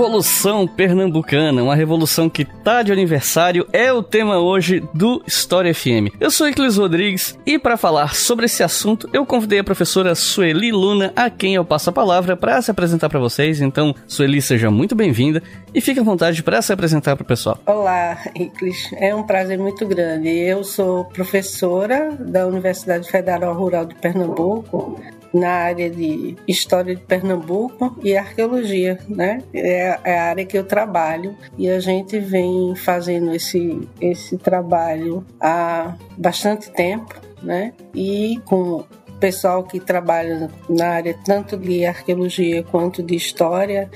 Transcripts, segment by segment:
Revolução Pernambucana, uma revolução que tá de aniversário, é o tema hoje do História FM. Eu sou Iclis Rodrigues e para falar sobre esse assunto, eu convidei a professora Sueli Luna, a quem eu passo a palavra para se apresentar para vocês. Então, Sueli, seja muito bem-vinda e fique à vontade para se apresentar para o pessoal. Olá, Iclis. É um prazer muito grande. Eu sou professora da Universidade Federal Rural de Pernambuco, na área de História de Pernambuco e Arqueologia, né? É, é a área que eu trabalho e a gente vem fazendo esse, esse trabalho há bastante tempo, né? E com pessoal que trabalha na área tanto de arqueologia quanto de história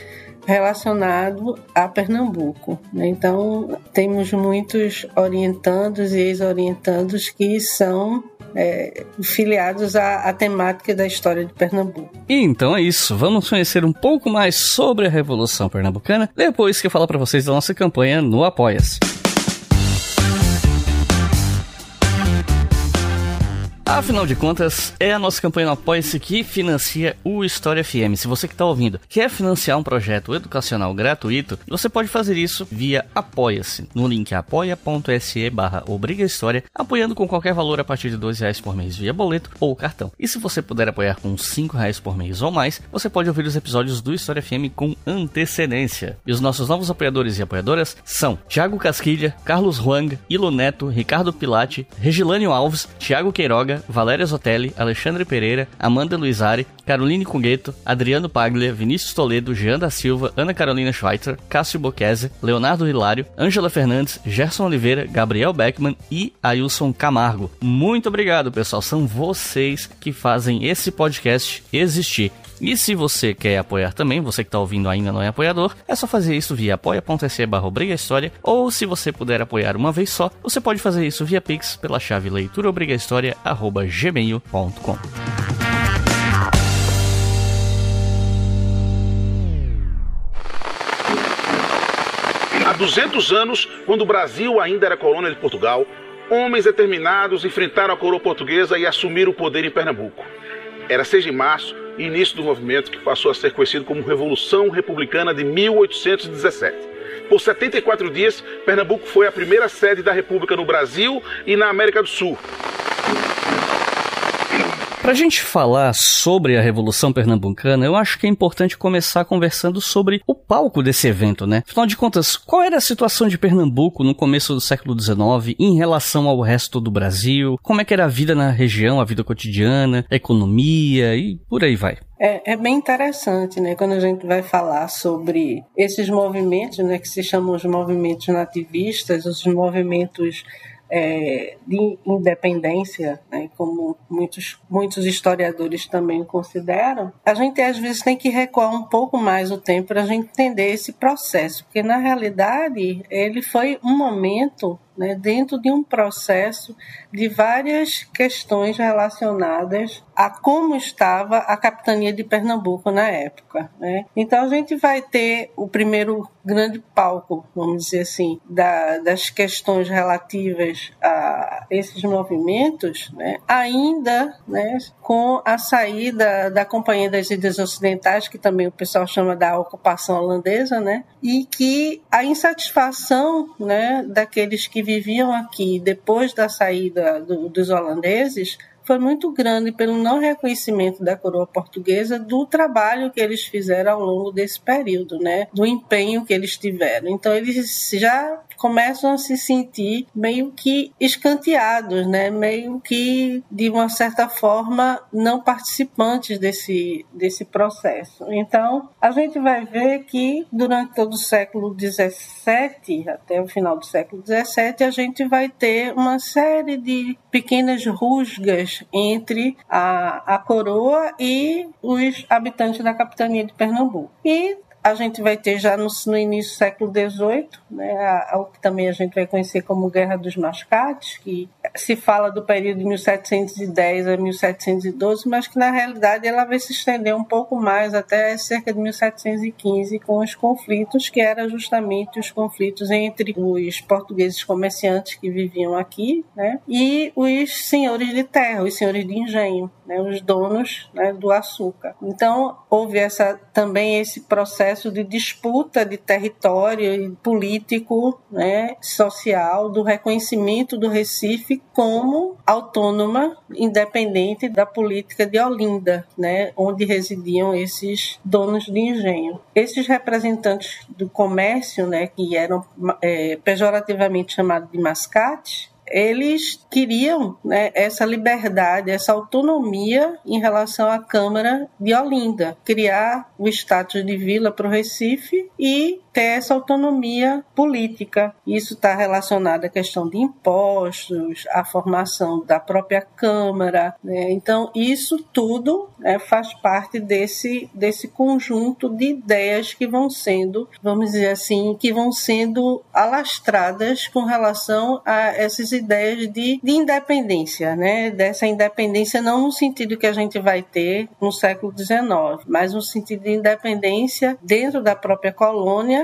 relacionado a Pernambuco. Né? Então, temos muitos orientandos e ex-orientandos que são é, filiados à, à, temática da história de Pernambuco. E então é isso. Vamos conhecer um pouco mais sobre a Revolução Pernambucana depois que eu falar para vocês da nossa campanha no Apoia-se. Afinal de contas, é a nossa campanha no Apoia-se que financia o História FM. Se você que está ouvindo quer financiar um projeto educacional gratuito, você pode fazer isso via Apoia-se, no link apoia.se barra apoiando com qualquer valor a partir de dois reais por mês via boleto ou cartão. E se você puder apoiar com cinco reais por mês ou mais, você pode ouvir os episódios do História FM com antecedência. E os nossos novos apoiadores e apoiadoras são Thiago Casquilha, Carlos Huang, Ilo Neto, Ricardo Pilate, Regilânio Alves, Thiago Queiroga, Valéria Zotelli, Alexandre Pereira, Amanda Luizari, Caroline Cungueto, Adriano Paglia, Vinícius Toledo, Jean da Silva, Ana Carolina Schweitzer, Cássio Boquese, Leonardo Hilário, Ângela Fernandes, Gerson Oliveira, Gabriel Beckman e Ailson Camargo. Muito obrigado, pessoal. São vocês que fazem esse podcast existir. E se você quer apoiar também, você que está ouvindo ainda não é apoiador, é só fazer isso via apoia.se barra História, ou se você puder apoiar uma vez só, você pode fazer isso via Pix pela chave leituraobrigahistoria.gmail.com. Há 200 anos, quando o Brasil ainda era colônia de Portugal, homens determinados enfrentaram a coroa portuguesa e assumiram o poder em Pernambuco. Era 6 de março início do movimento que passou a ser conhecido como Revolução Republicana de 1817. Por 74 dias, Pernambuco foi a primeira sede da República no Brasil e na América do Sul. Para a gente falar sobre a Revolução Pernambucana, eu acho que é importante começar conversando sobre o palco desse evento, né? Afinal de contas, qual era a situação de Pernambuco no começo do século XIX em relação ao resto do Brasil? Como é que era a vida na região, a vida cotidiana, a economia e por aí vai? É, é, bem interessante, né, quando a gente vai falar sobre esses movimentos, né, que se chamam os movimentos nativistas, os movimentos é, de independência, né, como muitos, muitos historiadores também consideram, a gente às vezes tem que recuar um pouco mais o tempo para a gente entender esse processo, porque na realidade ele foi um momento né, dentro de um processo de várias questões relacionadas a como estava a capitania de Pernambuco na época. Né? Então a gente vai ter o primeiro grande palco, vamos dizer assim, da, das questões relativas a esses movimentos, né, ainda né, com a saída da Companhia das Ilhas Ocidentais, que também o pessoal chama da ocupação holandesa, né, e que a insatisfação né, daqueles que viviam aqui depois da saída do, dos holandeses foi muito grande pelo não reconhecimento da coroa portuguesa do trabalho que eles fizeram ao longo desse período, né? Do empenho que eles tiveram. Então eles já começam a se sentir meio que escanteados, né? Meio que de uma certa forma não participantes desse desse processo. Então a gente vai ver que durante todo o século XVII até o final do século XVII a gente vai ter uma série de pequenas rusgas entre a, a coroa e os habitantes da capitania de Pernambuco. E a gente vai ter já no, no início do século XVIII, né, o que também a gente vai conhecer como Guerra dos Mascates, que se fala do período de 1710 a 1712, mas que na realidade ela vai se estender um pouco mais até cerca de 1715 com os conflitos que eram justamente os conflitos entre os portugueses comerciantes que viviam aqui, né, e os senhores de terra, os senhores de engenho, né, os donos né, do açúcar. Então houve essa também esse processo de disputa de território político, né, social, do reconhecimento do Recife como autônoma, independente da política de Olinda, né, onde residiam esses donos de engenho. Esses representantes do comércio, né, que eram é, pejorativamente chamados de mascate, eles queriam né, essa liberdade, essa autonomia em relação à Câmara de Olinda, criar o status de vila para o Recife e ter essa autonomia política. Isso está relacionado à questão de impostos, à formação da própria Câmara. Né? Então, isso tudo né, faz parte desse, desse conjunto de ideias que vão sendo, vamos dizer assim, que vão sendo alastradas com relação a essas ideias de, de independência, né? dessa independência não no sentido que a gente vai ter no século XIX, mas no sentido de independência dentro da própria colônia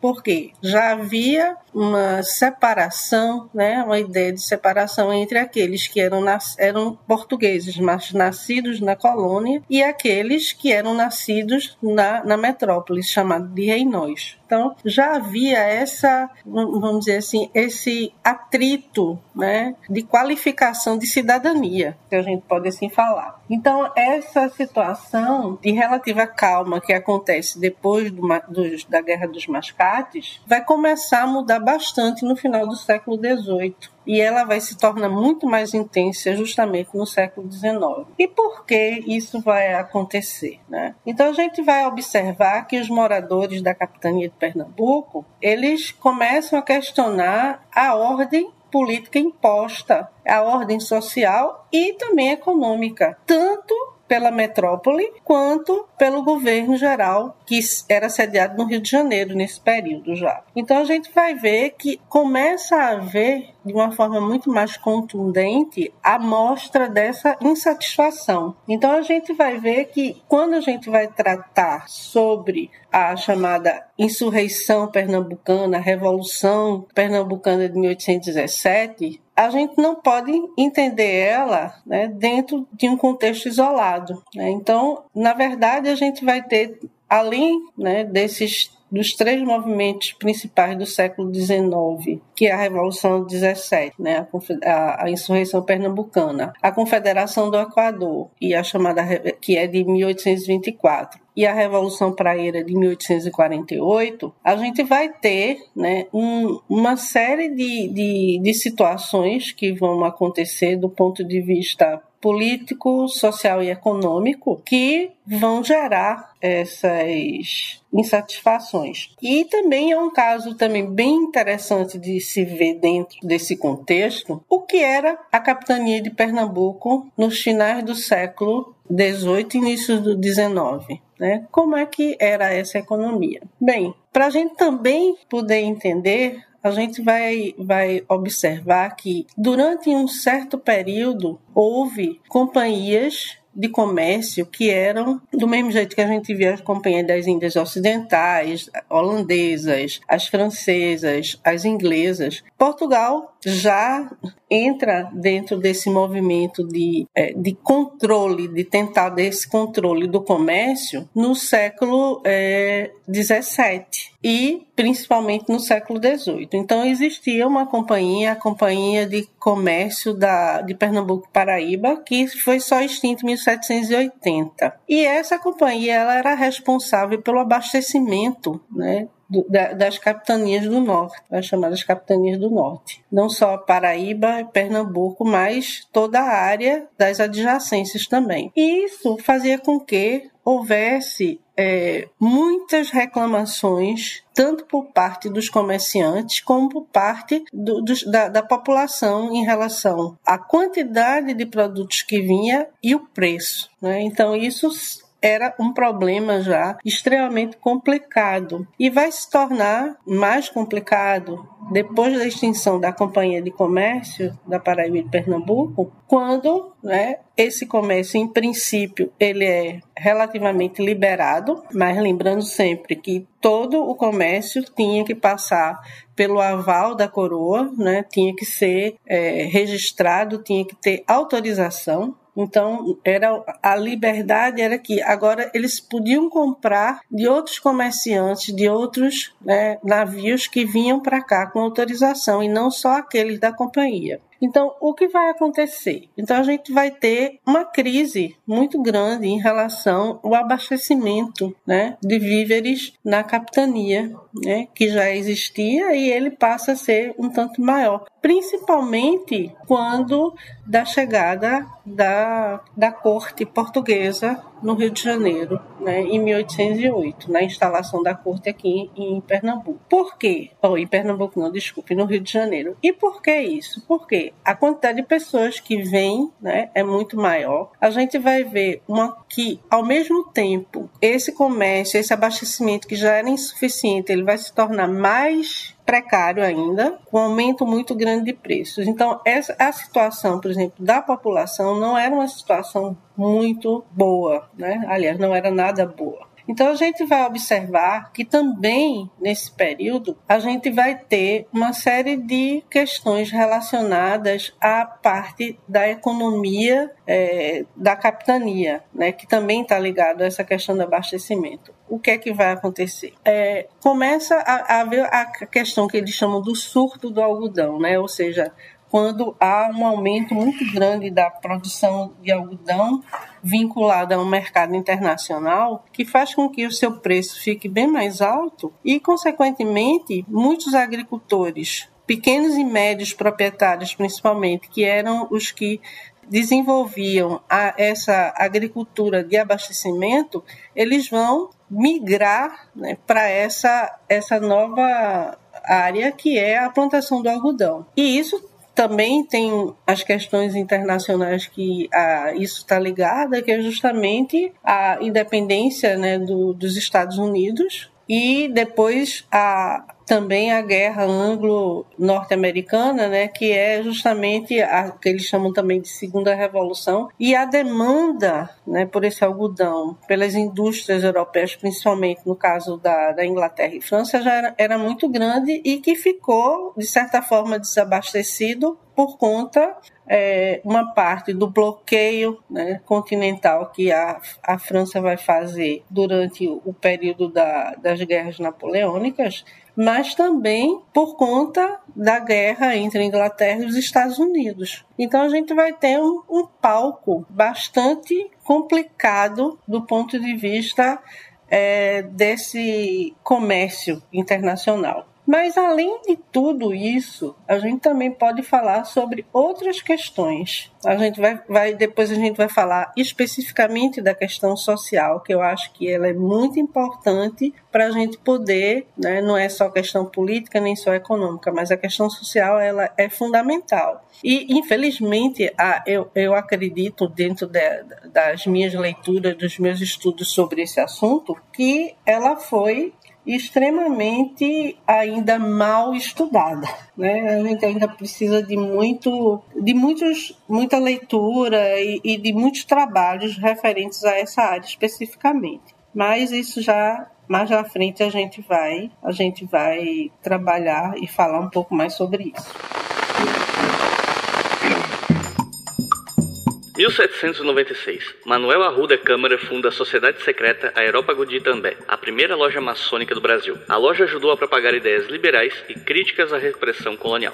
porque já havia uma separação, né, uma ideia de separação entre aqueles que eram, eram portugueses, mas nascidos na colônia, e aqueles que eram nascidos na, na metrópole, chamado de Reinóis. Então, já havia essa, vamos dizer assim, esse atrito né, de qualificação de cidadania, que a gente pode assim falar. Então, essa situação de relativa calma que acontece depois do, do, da Guerra dos Vai começar a mudar bastante no final do século XVIII e ela vai se tornar muito mais intensa justamente no século XIX. E por que isso vai acontecer? Né? Então a gente vai observar que os moradores da capitania de Pernambuco eles começam a questionar a ordem política imposta, a ordem social e também econômica, tanto pela metrópole quanto pelo governo geral que era sediado no Rio de Janeiro nesse período já. Então a gente vai ver que começa a haver de uma forma muito mais contundente a mostra dessa insatisfação. Então a gente vai ver que quando a gente vai tratar sobre a chamada insurreição pernambucana, a revolução pernambucana de 1817, a gente não pode entender ela né, dentro de um contexto isolado. Né? Então, na verdade, a gente vai ter, além né, desses dos três movimentos principais do século XIX, que é a Revolução 17, né, a, a, insurreição pernambucana, a Confederação do Equador e a chamada que é de 1824 e a Revolução Praeira de 1848, a gente vai ter né, um, uma série de, de, de situações que vão acontecer do ponto de vista político, social e econômico que vão gerar essas insatisfações. E também é um caso também bem interessante de se ver dentro desse contexto o que era a capitania de Pernambuco nos finais do século 18 início do 19. Né? Como é que era essa economia? Bem, para a gente também poder entender, a gente vai, vai observar que durante um certo período houve companhias de comércio que eram do mesmo jeito que a gente via as companhias das Índias Ocidentais, holandesas, as francesas, as inglesas. Portugal já entra dentro desse movimento de, é, de controle, de tentar desse controle do comércio no século é, 17 e principalmente no século XVIII. Então existia uma companhia, a Companhia de Comércio da, de Pernambuco Paraíba, que foi só extinta em 1780. E essa companhia ela era responsável pelo abastecimento né, das capitanias do norte, as chamadas capitanias do norte. Não só Paraíba e Pernambuco, mas toda a área das adjacências também. E isso fazia com que houvesse é, muitas reclamações, tanto por parte dos comerciantes, como por parte do, da, da, população em relação à quantidade de produtos que vinha e o preço. Né? Então, isso era um problema já extremamente complicado. E vai se tornar mais complicado depois da extinção da Companhia de Comércio da Paraíba e de Pernambuco, quando né, esse comércio, em princípio, ele é relativamente liberado, mas lembrando sempre que todo o comércio tinha que passar pelo aval da coroa, né, tinha que ser é, registrado, tinha que ter autorização então, era a liberdade era que agora eles podiam comprar de outros comerciantes, de outros né, navios que vinham para cá com autorização e não só aqueles da companhia. Então, o que vai acontecer? Então, a gente vai ter uma crise muito grande em relação ao abastecimento né, de víveres na capitania, né, que já existia e ele passa a ser um tanto maior, principalmente quando da chegada da, da corte portuguesa no Rio de Janeiro, né, em 1808, na instalação da corte aqui em Pernambuco. Por quê? Oh, em Pernambuco não, desculpe, no Rio de Janeiro. E por que isso? Porque a quantidade de pessoas que vêm né, é muito maior. A gente vai ver uma que, ao mesmo tempo, esse comércio, esse abastecimento que já era insuficiente, ele vai se tornar mais precário ainda, com um aumento muito grande de preços. Então, essa, a situação, por exemplo, da população não era uma situação muito boa, né? Aliás, não era nada boa. Então a gente vai observar que também nesse período a gente vai ter uma série de questões relacionadas à parte da economia é, da capitania, né, que também está ligado a essa questão do abastecimento. O que é que vai acontecer? É, começa a haver a questão que eles chamam do surto do algodão, né? ou seja, quando há um aumento muito grande da produção de algodão vinculada a um mercado internacional, que faz com que o seu preço fique bem mais alto e, consequentemente, muitos agricultores, pequenos e médios proprietários principalmente, que eram os que desenvolviam a, essa agricultura de abastecimento, eles vão migrar né, para essa, essa nova área que é a plantação do algodão. E isso também tem as questões internacionais que a, isso está ligada, que é justamente a independência né, do, dos Estados Unidos e depois a, também a guerra anglo-norte-americana, né, que é justamente a que eles chamam também de segunda revolução, e a demanda né, por esse algodão pelas indústrias europeias, principalmente no caso da, da Inglaterra e França, já era, era muito grande e que ficou, de certa forma, desabastecido por conta é, uma parte do bloqueio né, continental que a, a França vai fazer durante o período da, das guerras napoleônicas, mas também por conta da guerra entre a Inglaterra e os Estados Unidos. Então a gente vai ter um, um palco bastante complicado do ponto de vista é, desse comércio internacional. Mas além de tudo isso, a gente também pode falar sobre outras questões. A gente vai, vai depois a gente vai falar especificamente da questão social, que eu acho que ela é muito importante para a gente poder, né, não é só questão política nem só econômica, mas a questão social ela é fundamental. E infelizmente, a, eu, eu acredito dentro de, das minhas leituras, dos meus estudos sobre esse assunto, que ela foi extremamente ainda mal estudada. Né? A gente ainda precisa de muito, de muitos, muita leitura e, e de muitos trabalhos referentes a essa área especificamente. Mas isso já mais à frente a gente vai, a gente vai trabalhar e falar um pouco mais sobre isso. 1796. Manuel Arruda Câmara funda a Sociedade Secreta Aerópago de Itambé, a primeira loja maçônica do Brasil. A loja ajudou a propagar ideias liberais e críticas à repressão colonial.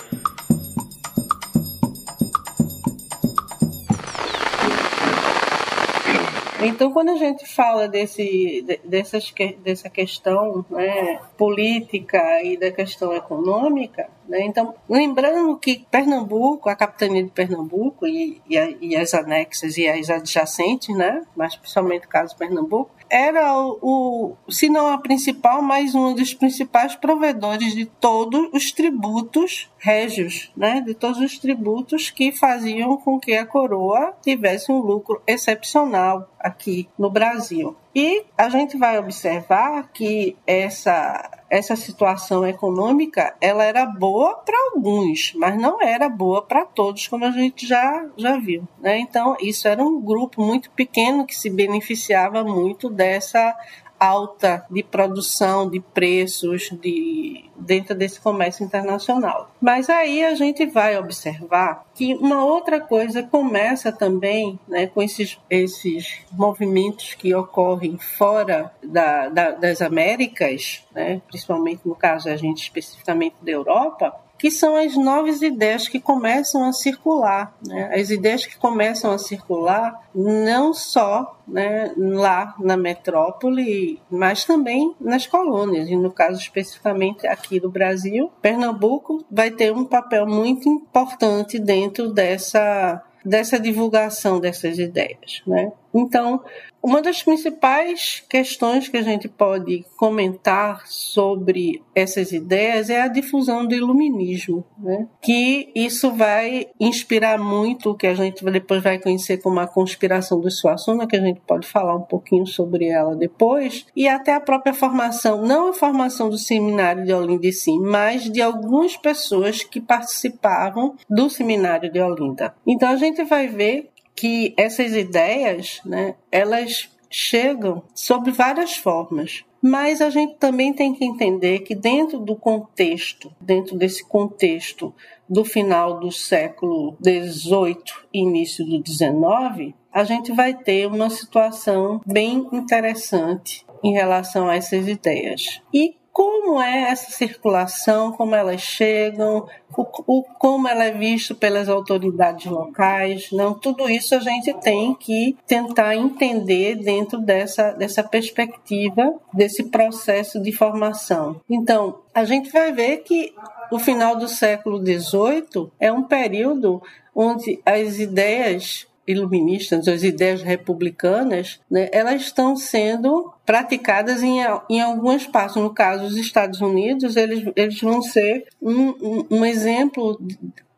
Então, quando a gente fala desse, dessas, dessa questão né, política e da questão econômica, né, então, lembrando que Pernambuco, a capitania de Pernambuco e, e, e as anexas e as adjacentes, né, mas principalmente o caso de Pernambuco, era o, se não a principal, mas um dos principais provedores de todos os tributos régios, né? de todos os tributos que faziam com que a coroa tivesse um lucro excepcional aqui no Brasil. E a gente vai observar que essa essa situação econômica ela era boa para alguns, mas não era boa para todos, como a gente já, já viu. Né? Então, isso era um grupo muito pequeno que se beneficiava muito dessa alta de produção, de preços de, dentro desse comércio internacional. Mas aí a gente vai observar que uma outra coisa começa também né, com esses, esses movimentos que ocorrem fora da, da, das Américas, né, principalmente no caso a gente especificamente da Europa, que são as novas ideias que começam a circular. Né? As ideias que começam a circular não só né, lá na metrópole, mas também nas colônias. E no caso especificamente aqui do Brasil, Pernambuco vai ter um papel muito importante dentro dessa dessa divulgação dessas ideias, né? Então, uma das principais questões que a gente pode comentar sobre essas ideias é a difusão do iluminismo, né? que isso vai inspirar muito o que a gente depois vai conhecer como a conspiração do Suassuna, que a gente pode falar um pouquinho sobre ela depois, e até a própria formação, não a formação do seminário de Olinda em si, mas de algumas pessoas que participavam do seminário de Olinda. Então a gente vai ver que essas ideias, né, elas chegam sob várias formas. Mas a gente também tem que entender que dentro do contexto, dentro desse contexto do final do século XVIII e início do XIX, a gente vai ter uma situação bem interessante em relação a essas ideias. E como é essa circulação, como elas chegam, o, o, como ela é vista pelas autoridades locais. Não, tudo isso a gente tem que tentar entender dentro dessa, dessa perspectiva, desse processo de formação. Então, a gente vai ver que o final do século XVIII é um período onde as ideias iluministas, as ideias republicanas, né, elas estão sendo praticadas em, em algumas partes. No caso, os Estados Unidos, eles, eles vão ser um, um exemplo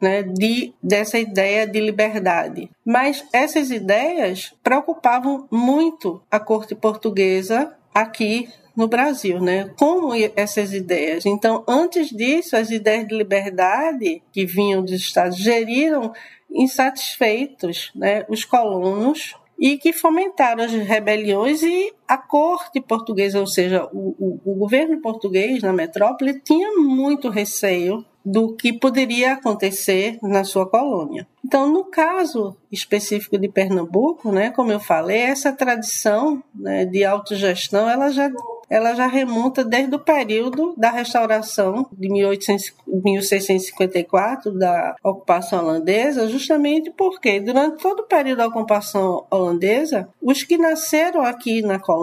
né, de, dessa ideia de liberdade. Mas essas ideias preocupavam muito a corte portuguesa aqui no Brasil, né? Como essas ideias? Então, antes disso, as ideias de liberdade que vinham dos Estados geriram insatisfeitos né, os colonos e que fomentaram as rebeliões e a corte portuguesa, ou seja, o, o, o, governo português na metrópole tinha muito receio do que poderia acontecer na sua colônia. Então, no caso específico de Pernambuco, né, como eu falei, essa tradição né, de autogestão ela já ela já remonta desde o período da restauração de 1800, 1654 da ocupação holandesa, justamente porque durante todo o período da ocupação holandesa, os que nasceram aqui na colônia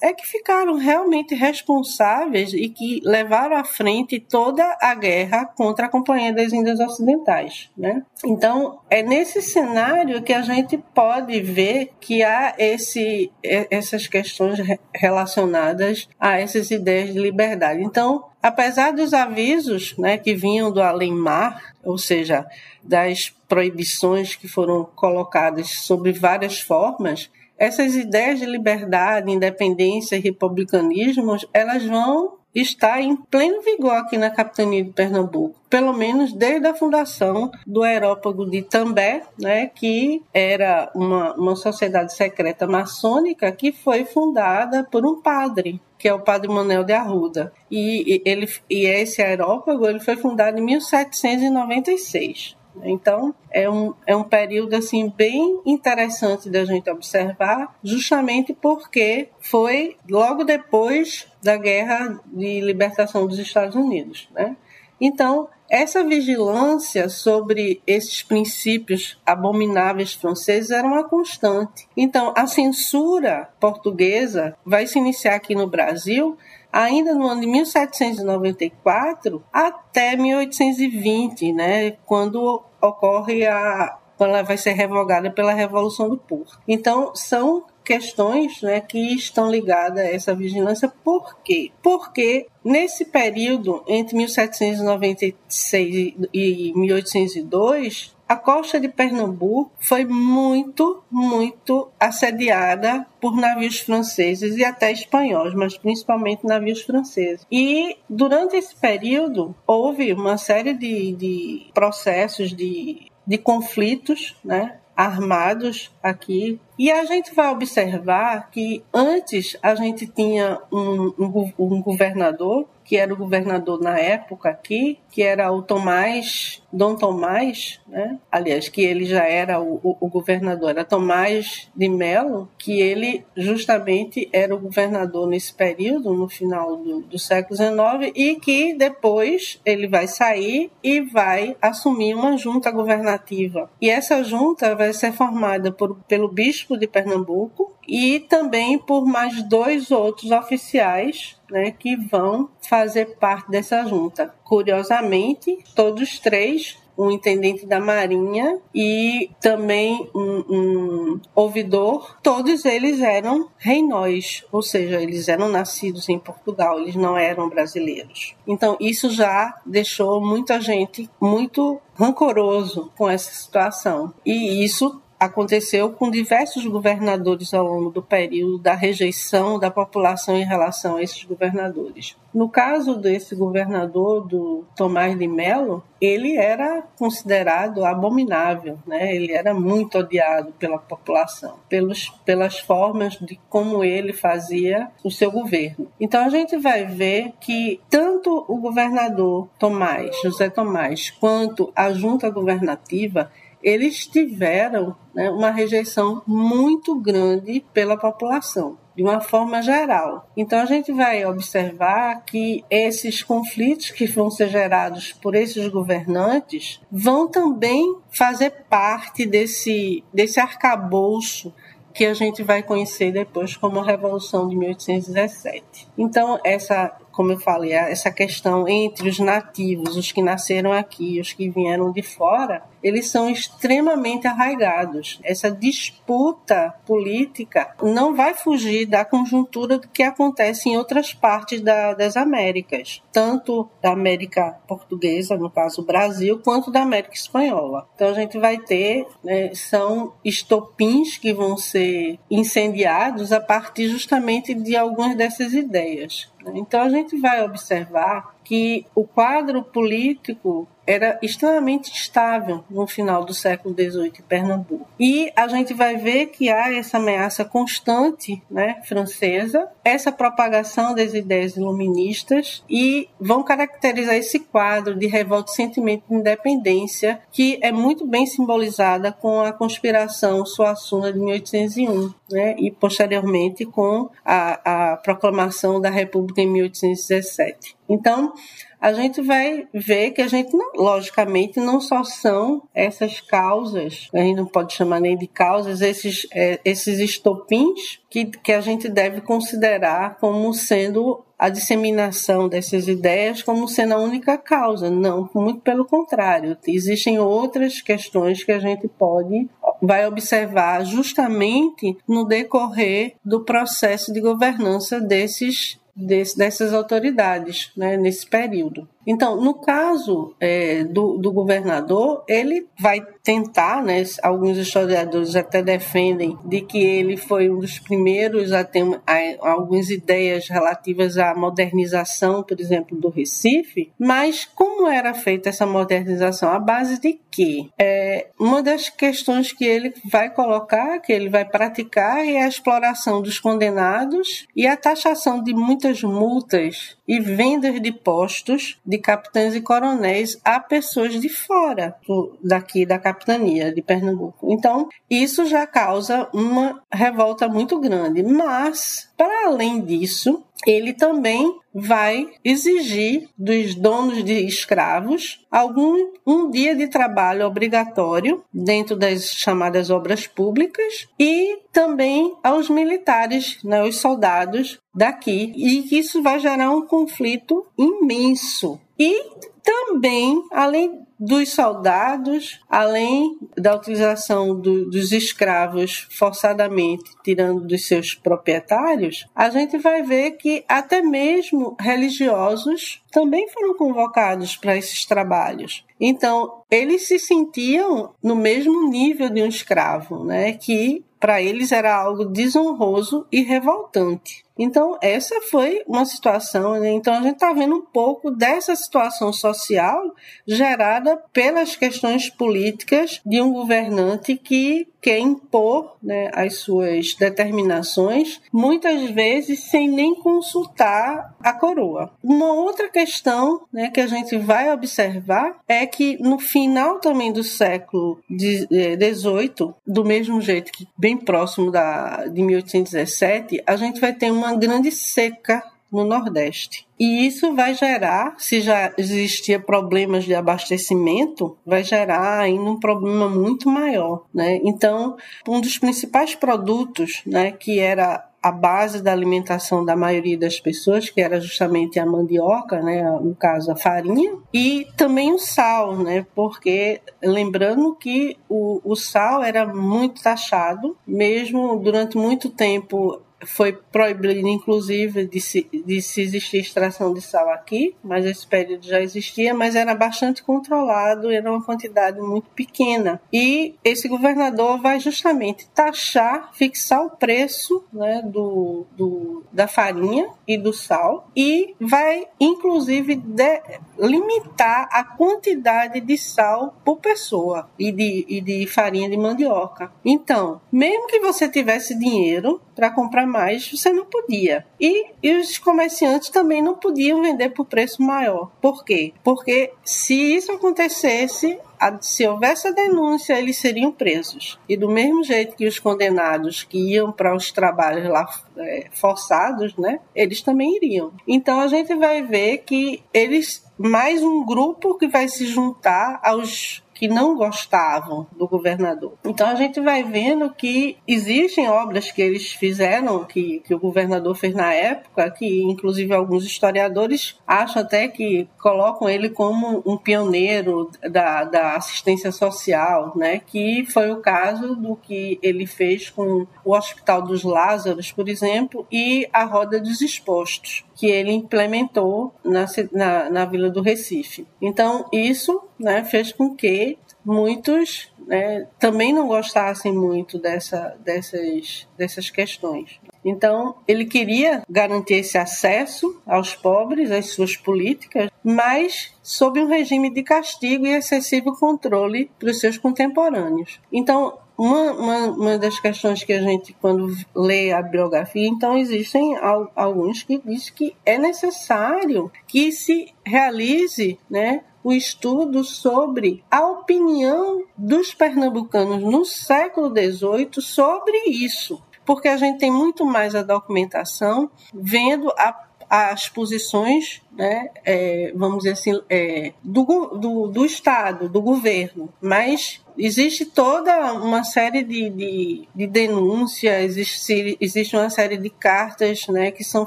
é que ficaram realmente responsáveis e que levaram à frente toda a guerra contra a Companhia das Índias Ocidentais, né? Então, é nesse cenário que a gente pode ver que há esse, essas questões relacionadas a essas ideias de liberdade. Então, apesar dos avisos né, que vinham do além-mar, ou seja, das proibições que foram colocadas sobre várias formas, essas ideias de liberdade, independência e republicanismo, elas vão estar em pleno vigor aqui na capitania de Pernambuco, pelo menos desde a fundação do Aerópago de També, né, que era uma, uma sociedade secreta maçônica que foi fundada por um padre, que é o Padre Manuel de Arruda. E, ele, e esse aerópago ele foi fundado em 1796. Então, é um, é um período assim bem interessante da gente observar, justamente porque foi logo depois da Guerra de Libertação dos Estados Unidos. Né? Então, essa vigilância sobre esses princípios abomináveis franceses era uma constante. Então, a censura portuguesa vai se iniciar aqui no Brasil ainda no ano de 1794 até 1820, né, quando ocorre a quando ela vai ser revogada pela Revolução do Porto. Então, são questões né, que estão ligadas a essa vigilância. Por quê? Porque nesse período, entre 1796 e 1802, a costa de Pernambuco foi muito, muito assediada por navios franceses e até espanhóis, mas principalmente navios franceses. E durante esse período houve uma série de, de processos de, de conflitos, né? armados aqui. E a gente vai observar que antes a gente tinha um, um, um governador que era o governador na época aqui, que era o Tomás, Dom Tomás, né? aliás, que ele já era o, o, o governador, era Tomás de Melo, que ele justamente era o governador nesse período, no final do, do século XIX, e que depois ele vai sair e vai assumir uma junta governativa. E essa junta vai ser formada por, pelo bispo de Pernambuco, e também por mais dois outros oficiais né, que vão fazer parte dessa junta. Curiosamente, todos três um intendente da Marinha e também um, um, ouvidor, todos eles eram reinóis, ou seja, eles eram nascidos em Portugal, eles não eram brasileiros. Então isso já deixou muita gente muito rancoroso com essa situação. E isso aconteceu com diversos governadores ao longo do período da rejeição da população em relação a esses governadores. No caso desse governador do Tomás de Melo, ele era considerado abominável, né? Ele era muito odiado pela população, pelos, pelas formas de como ele fazia o seu governo. Então a gente vai ver que tanto o governador Tomás, José Tomás, quanto a junta governativa eles tiveram né, uma rejeição muito grande pela população, de uma forma geral. Então, a gente vai observar que esses conflitos que vão ser gerados por esses governantes vão também fazer parte desse, desse arcabouço que a gente vai conhecer depois como a Revolução de 1817. Então, essa como eu falei, essa questão entre os nativos, os que nasceram aqui, os que vieram de fora, eles são extremamente arraigados. Essa disputa política não vai fugir da conjuntura do que acontece em outras partes da, das Américas, tanto da América portuguesa, no caso Brasil, quanto da América espanhola. Então a gente vai ter, né, são estopins que vão ser incendiados a partir justamente de algumas dessas ideias. Então a gente vai observar que o quadro político era extremamente estável no final do século XVIII em Pernambuco. E a gente vai ver que há essa ameaça constante né, francesa, essa propagação das ideias iluministas e vão caracterizar esse quadro de revolta e sentimento de independência que é muito bem simbolizada com a conspiração Suassuna de 1801 né, e posteriormente com a, a proclamação da República em 1817. Então, a gente vai ver que a gente, não, logicamente, não só são essas causas, a gente não pode chamar nem de causas, esses, é, esses estopins que, que a gente deve considerar como sendo a disseminação dessas ideias como sendo a única causa. Não, muito pelo contrário. Existem outras questões que a gente pode vai observar justamente no decorrer do processo de governança desses desse, dessas autoridades né, nesse período. Então, no caso é, do, do, governador, ele vai tentar, né, alguns historiadores até defendem de que ele foi um dos primeiros a ter a, algumas ideias relativas à modernização, por exemplo, do Recife, mas como era feita essa modernização? A base de quê? É, uma das questões que ele vai colocar, que ele vai praticar, é a exploração dos condenados e a taxação de muitas multas e vendas de postos de capitães e coronéis a pessoas de fora daqui da capitania de Pernambuco. Então, isso já causa uma revolta muito grande. Mas, para além disso, ele também vai exigir dos donos de escravos algum um dia de trabalho obrigatório dentro das chamadas obras públicas e também aos militares, né, os soldados daqui. E isso vai gerar um conflito imenso. E também, além dos soldados, além da utilização do, dos escravos forçadamente tirando dos seus proprietários, a gente vai ver que até mesmo religiosos também foram convocados para esses trabalhos. Então, eles se sentiam no mesmo nível de um escravo, né? Que para eles era algo desonroso e revoltante. Então, essa foi uma situação, né? então a gente está vendo um pouco dessa situação social gerada pelas questões políticas de um governante que quer impor né, as suas determinações, muitas vezes sem nem consultar a coroa. Uma outra questão né, que a gente vai observar é que no final também do século XVIII, eh, do mesmo jeito que bem próximo da, de 1817, a gente vai ter uma grande seca no Nordeste. E isso vai gerar, se já existia problemas de abastecimento, vai gerar ainda um problema muito maior, né? Então, um dos principais produtos, né, que era a base da alimentação da maioria das pessoas, que era justamente a mandioca, né, no caso a farinha, e também o sal, né, porque lembrando que o, o sal era muito taxado, mesmo durante muito tempo foi proibido, inclusive, de se, de se existir extração de sal aqui, mas esse período já existia, mas era bastante controlado, era uma quantidade muito pequena. E esse governador vai justamente taxar, fixar o preço né, do, do, da farinha e do sal e vai, inclusive, de, limitar a quantidade de sal por pessoa e de, e de farinha de mandioca. Então, mesmo que você tivesse dinheiro para comprar mais, você não podia. E, e os comerciantes também não podiam vender por preço maior. Por quê? Porque se isso acontecesse, se houvesse a denúncia, eles seriam presos. E do mesmo jeito que os condenados que iam para os trabalhos lá é, forçados, né, eles também iriam. Então a gente vai ver que eles mais um grupo que vai se juntar aos que não gostavam do governador. Então a gente vai vendo que existem obras que eles fizeram, que, que o governador fez na época, que inclusive alguns historiadores acham até que colocam ele como um pioneiro da, da assistência social, né? que foi o caso do que ele fez com o Hospital dos Lázaros, por exemplo, e a Roda dos Expostos que ele implementou na, na, na Vila do Recife. Então, isso né, fez com que muitos né, também não gostassem muito dessa, dessas, dessas questões. Então, ele queria garantir esse acesso aos pobres, às suas políticas, mas sob um regime de castigo e excessivo controle para os seus contemporâneos. Então, uma, uma, uma, das questões que a gente, quando lê a biografia, então existem alguns que dizem que é necessário que se realize né, o estudo sobre a opinião dos pernambucanos no século XVIII sobre isso, porque a gente tem muito mais a documentação vendo a as posições, né, é, vamos dizer assim, é, do, do, do Estado, do governo, mas existe toda uma série de, de, de denúncias, existe, existe uma série de cartas né, que são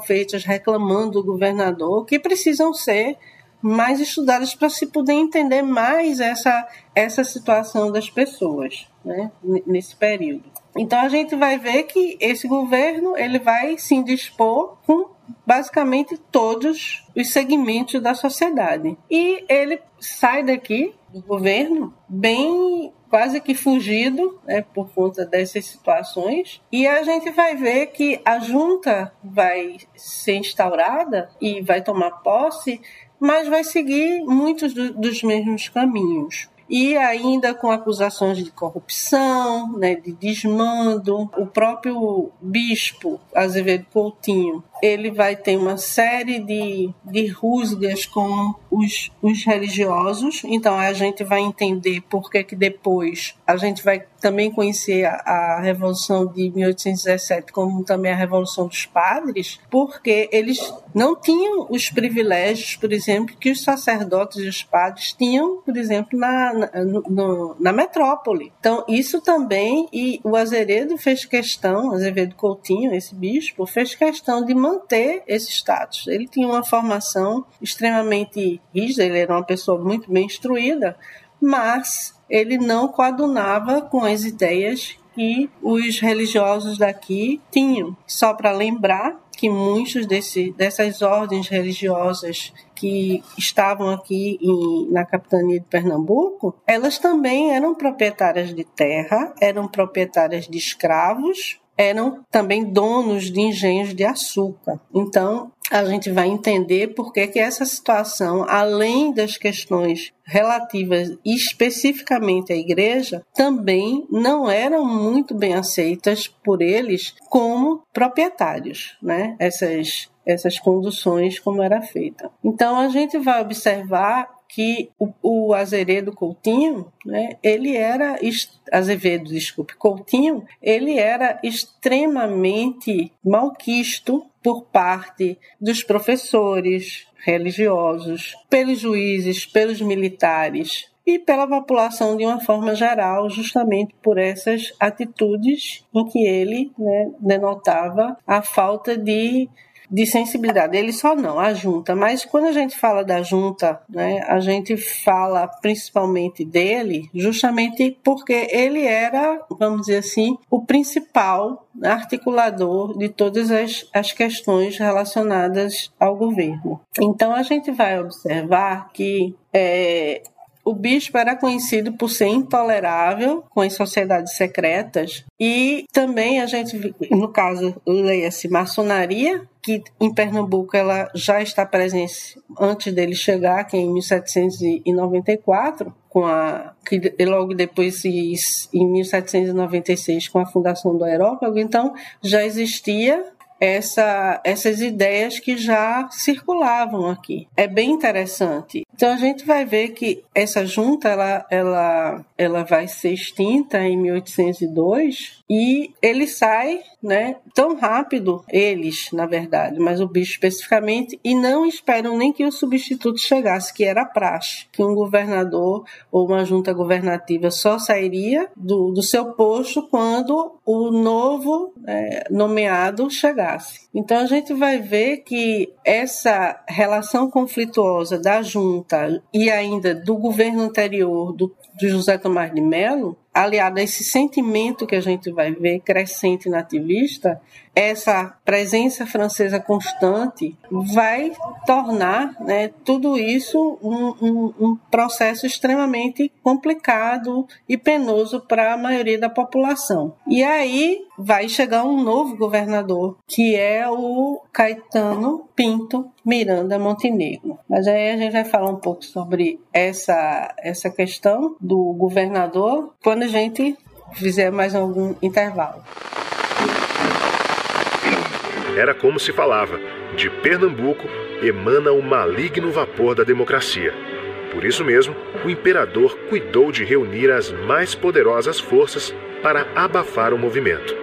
feitas reclamando do governador, que precisam ser mais estudadas para se poder entender mais essa, essa situação das pessoas né, nesse período. Então a gente vai ver que esse governo ele vai se indispor com basicamente todos os segmentos da sociedade. E ele sai daqui do governo bem quase que fugido né, por conta dessas situações. E a gente vai ver que a junta vai ser instaurada e vai tomar posse, mas vai seguir muitos do, dos mesmos caminhos e ainda com acusações de corrupção, né, de desmando. O próprio bispo Azevedo Coutinho ele vai ter uma série de, de rusgas com os, os religiosos, então a gente vai entender por que, que depois a gente vai também conhecer a, a Revolução de 1817 como também a Revolução dos Padres, porque eles não tinham os privilégios, por exemplo, que os sacerdotes e os padres tinham, por exemplo, na, na, no, na metrópole. Então, isso também, e o Azeredo fez questão, Azevedo Coutinho, esse bispo, fez questão de manter esse status. Ele tinha uma formação extremamente rígida, ele era uma pessoa muito bem instruída, mas ele não coadunava com as ideias que os religiosos daqui tinham. Só para lembrar que desse, dessas ordens religiosas que estavam aqui em, na capitania de Pernambuco, elas também eram proprietárias de terra, eram proprietárias de escravos, eram também donos de engenhos de açúcar. Então, a gente vai entender por que, que essa situação, além das questões relativas especificamente à igreja, também não eram muito bem aceitas por eles como proprietários, né? Essas essas conduções como era feita. Então a gente vai observar que o, o Azevedo Coutinho, né, ele era Azevedo, desculpe, Coutinho, ele era extremamente malquisto por parte dos professores religiosos, pelos juízes, pelos militares e pela população de uma forma geral, justamente por essas atitudes em que ele né, denotava a falta de de sensibilidade. Ele só não, a junta. Mas quando a gente fala da junta, né, a gente fala principalmente dele, justamente porque ele era, vamos dizer assim, o principal articulador de todas as, as questões relacionadas ao governo. Então a gente vai observar que é, o bispo era conhecido por ser intolerável com as sociedades secretas e também a gente, no caso, leia-se maçonaria, que em Pernambuco ela já está presente antes dele chegar, que é em 1794, com a que logo depois em 1796 com a fundação do Aerópago, então já existia essa, essas ideias que já circulavam aqui. É bem interessante. Então a gente vai ver que essa junta ela, ela, ela vai ser extinta em 1802 e ele sai, né, tão rápido eles, na verdade, mas o bicho especificamente, e não esperam nem que o substituto chegasse, que era a praxe, que um governador ou uma junta governativa só sairia do, do seu posto quando o novo é, nomeado chegasse. Então a gente vai ver que essa relação conflituosa da junta e ainda do governo anterior, do, do José Tomás de Mello, aliado a esse sentimento que a gente vai ver crescente nativista, essa presença francesa constante vai tornar né, tudo isso um, um, um, processo extremamente complicado e penoso para a maioria da população. E aí vai chegar um novo governador, que é o Caetano Pinto Miranda Montenegro. Mas aí a gente vai falar um pouco sobre essa, essa questão do governador quando a gente fizer mais algum intervalo. Era como se falava: de Pernambuco emana o maligno vapor da democracia. Por isso mesmo, o imperador cuidou de reunir as mais poderosas forças para abafar o movimento.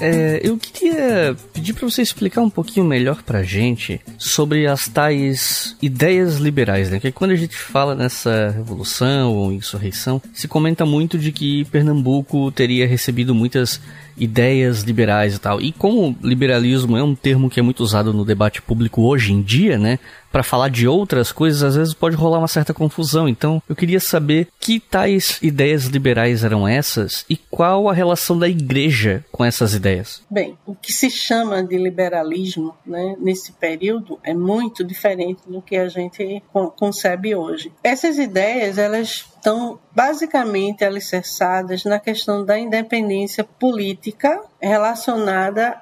É, eu queria pedir para você explicar um pouquinho melhor pra gente sobre as tais ideias liberais, né? Que quando a gente fala nessa revolução ou insurreição, se comenta muito de que Pernambuco teria recebido muitas ideias liberais e tal. E como liberalismo é um termo que é muito usado no debate público hoje em dia, né? Para falar de outras coisas, às vezes pode rolar uma certa confusão. Então, eu queria saber que tais ideias liberais eram essas e qual a relação da igreja com essas ideias. Bem, o que se chama de liberalismo, né, nesse período é muito diferente do que a gente concebe hoje. Essas ideias, elas estão basicamente alicerçadas na questão da independência política relacionada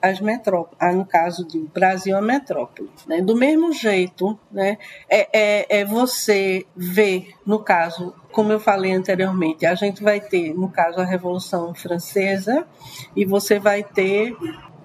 às metrópoles, no caso do Brasil, a metrópole. Né? Do mesmo jeito, né, é, é, é você ver, no caso, como eu falei anteriormente, a gente vai ter, no caso, a Revolução Francesa, e você vai ter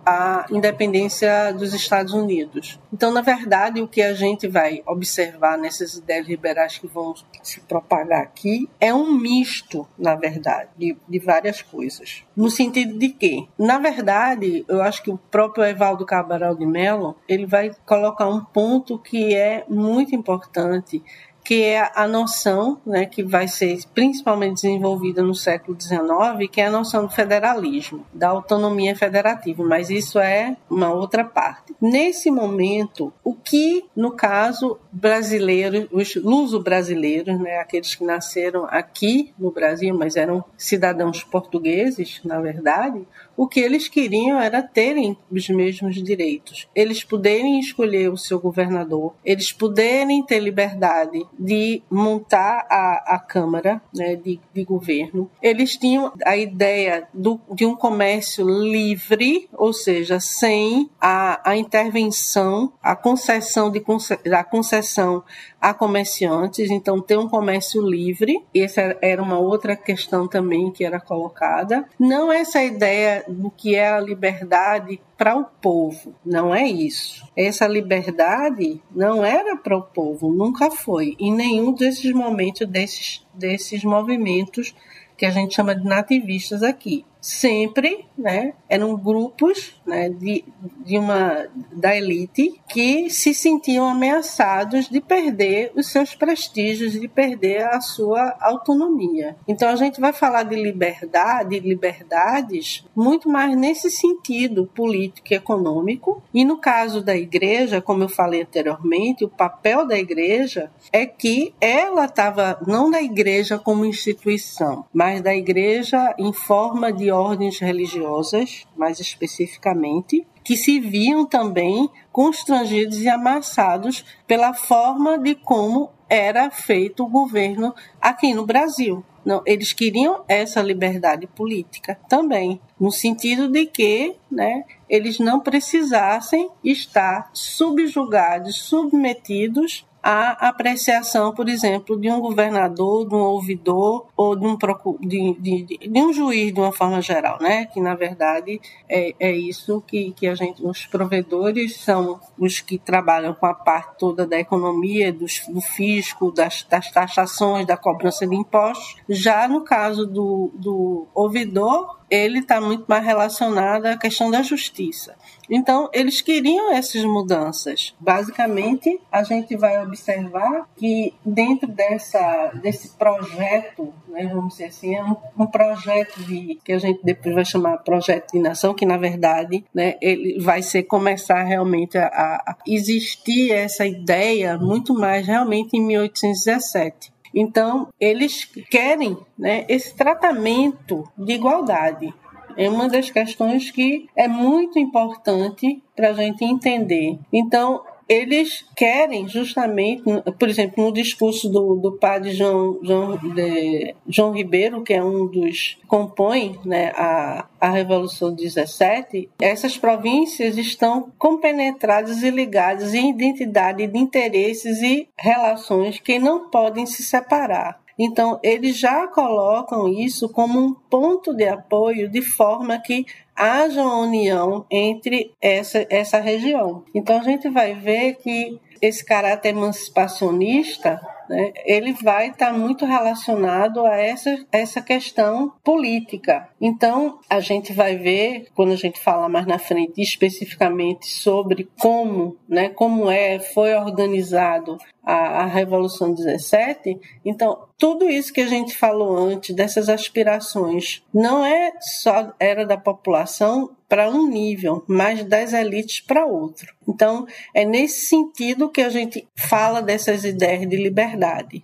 a independência dos Estados Unidos. Então, na verdade, o que a gente vai observar nessas ideias liberais que vão se propagar aqui é um misto, na verdade, de, de várias coisas. No sentido de que, na verdade, eu acho que o próprio Evaldo Cabral de Mello ele vai colocar um ponto que é muito importante que é a noção, né, que vai ser principalmente desenvolvida no século XIX, que é a noção do federalismo, da autonomia federativa, mas isso é uma outra parte. Nesse momento, o que, no caso, brasileiros, os luso-brasileiros, né, aqueles que nasceram aqui no Brasil, mas eram cidadãos portugueses, na verdade, o que eles queriam era terem os mesmos direitos. Eles poderem escolher o seu governador, eles poderem ter liberdade de montar a, a Câmara né, de, de, governo. Eles tinham a ideia do, de um comércio livre, ou seja, sem a, a intervenção, a concessão de a concessão a comerciantes, então ter um comércio livre. Essa era uma outra questão também que era colocada. Não essa ideia do que é a liberdade para o povo, não é isso. Essa liberdade não era para o povo, nunca foi. Em nenhum desses momentos desses, desses movimentos que a gente chama de nativistas aqui sempre, né, eram grupos né, de, de uma da elite que se sentiam ameaçados de perder os seus prestígios, de perder a sua autonomia. Então a gente vai falar de liberdade, liberdades, muito mais nesse sentido político e econômico. E no caso da igreja, como eu falei anteriormente, o papel da igreja é que ela estava não da igreja como instituição, mas da igreja em forma de ordens religiosas, mais especificamente, que se viam também constrangidos e amassados pela forma de como era feito o governo aqui no Brasil. Não, eles queriam essa liberdade política também, no sentido de que né, eles não precisassem estar subjugados, submetidos a apreciação, por exemplo, de um governador, de um ouvidor ou de um, de, de, de um juiz de uma forma geral, né? Que na verdade é, é isso que, que a gente, os provedores são os que trabalham com a parte toda da economia, dos, do fisco, das, das taxações, da cobrança de impostos. Já no caso do, do ouvidor, ele está muito mais relacionado à questão da justiça. Então, eles queriam essas mudanças. Basicamente, a gente vai observar que dentro dessa, desse projeto, né, vamos dizer assim, é um, um, projeto de, que a gente depois vai chamar projeto de nação, que na verdade né, ele vai ser começar realmente a, a existir essa ideia muito mais realmente em 1817. Então, eles querem né, esse tratamento de igualdade. É uma das questões que é muito importante para a gente entender. Então, eles querem justamente, por exemplo, no discurso do, do padre João, João, de, João Ribeiro, que é um dos compõe né, a, a Revolução 17, essas províncias estão compenetradas e ligadas em identidade de interesses e relações que não podem se separar. Então, eles já colocam isso como um ponto de apoio de forma que haja uma união entre essa, essa região. Então, a gente vai ver que esse caráter emancipacionista né, ele vai estar tá muito relacionado a essa, essa questão política. Então, a gente vai ver, quando a gente fala mais na frente especificamente sobre como, né, como é, foi organizado a, a Revolução 17, então tudo isso que a gente falou antes, dessas aspirações, não é só era da população para um nível, mas das elites para outro. Então, é nesse sentido que a gente fala dessas ideias de liberdade.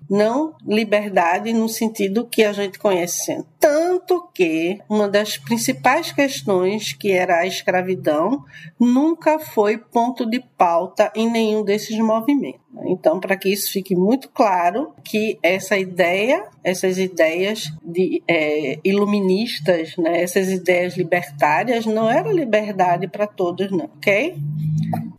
Não liberdade no sentido que a gente conhece Tanto que uma das principais questões, que era a escravidão, nunca foi ponto de pauta em nenhum desses movimentos. Então, para que isso fique muito claro que essa ideia, essas ideias de, é, iluministas, né, essas ideias libertárias, não era liberdade para todos, não, ok?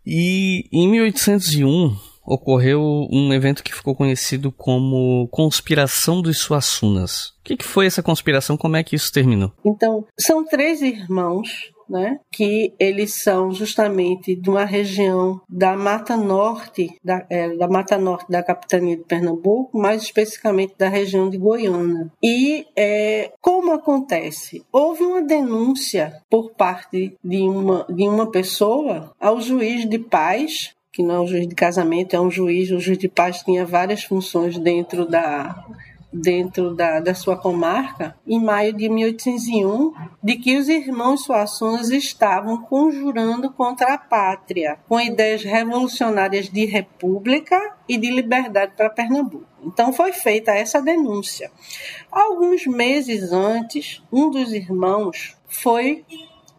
E em 1801 ocorreu um evento que ficou conhecido como Conspiração dos Suassunas. O que, que foi essa conspiração? Como é que isso terminou? Então, são três irmãos né, que eles são justamente de uma região da Mata Norte, da, é, da Mata Norte da capitania de Pernambuco, mais especificamente da região de Goiânia. E é, como acontece? Houve uma denúncia por parte de uma, de uma pessoa ao juiz de paz que não é um juiz de casamento, é um juiz. O juiz de paz tinha várias funções dentro da dentro da, da sua comarca, em maio de 1801, de que os irmãos Suassunas estavam conjurando contra a pátria, com ideias revolucionárias de república e de liberdade para Pernambuco. Então foi feita essa denúncia. Alguns meses antes, um dos irmãos foi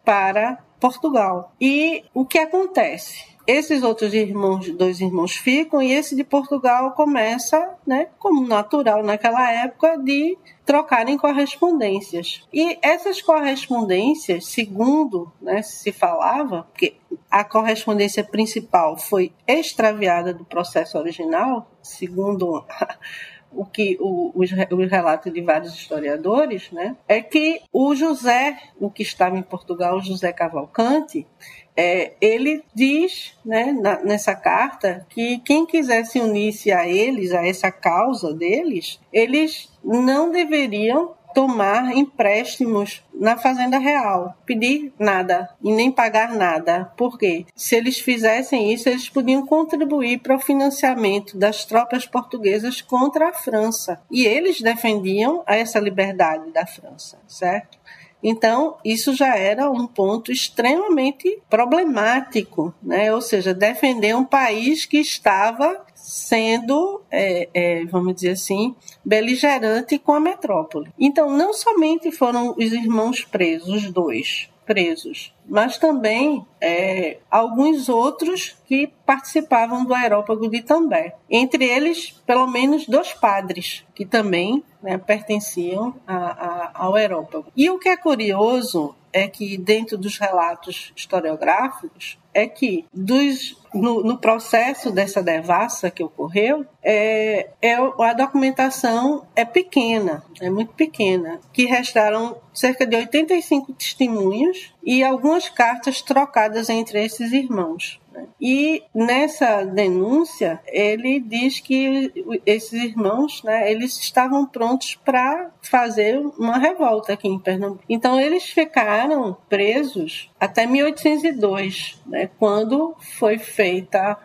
para Portugal. E o que acontece? Esses outros irmãos, dois irmãos ficam e esse de Portugal começa, né, como natural naquela época, de trocarem correspondências. E essas correspondências, segundo né, se falava, porque a correspondência principal foi extraviada do processo original, segundo o que o, os, os relatos de vários historiadores, né, é que o José, o que estava em Portugal, o José Cavalcante, é, ele diz né, na, nessa carta que quem quiser se unir-se a eles, a essa causa deles, eles não deveriam tomar empréstimos na Fazenda Real, pedir nada e nem pagar nada. Por quê? Se eles fizessem isso, eles podiam contribuir para o financiamento das tropas portuguesas contra a França. E eles defendiam essa liberdade da França, certo? Então, isso já era um ponto extremamente problemático, né? ou seja, defender um país que estava sendo, é, é, vamos dizer assim, beligerante com a metrópole. Então, não somente foram os irmãos presos, os dois presos, mas também é, alguns outros que participavam do aerópago de També. Entre eles, pelo menos dois padres, que também né, pertenciam a, a, ao aerópago. E o que é curioso é que, dentro dos relatos historiográficos, é que dos, no, no, processo dessa devassa que ocorreu, é, é, a documentação é pequena, é muito pequena, que restaram cerca de 85 testemunhos e algumas cartas trocadas entre esses irmãos. E nessa denúncia, ele diz que esses irmãos, né, eles estavam prontos para fazer uma revolta aqui em Pernambuco. Então eles ficaram presos até 1802, né, quando foi feita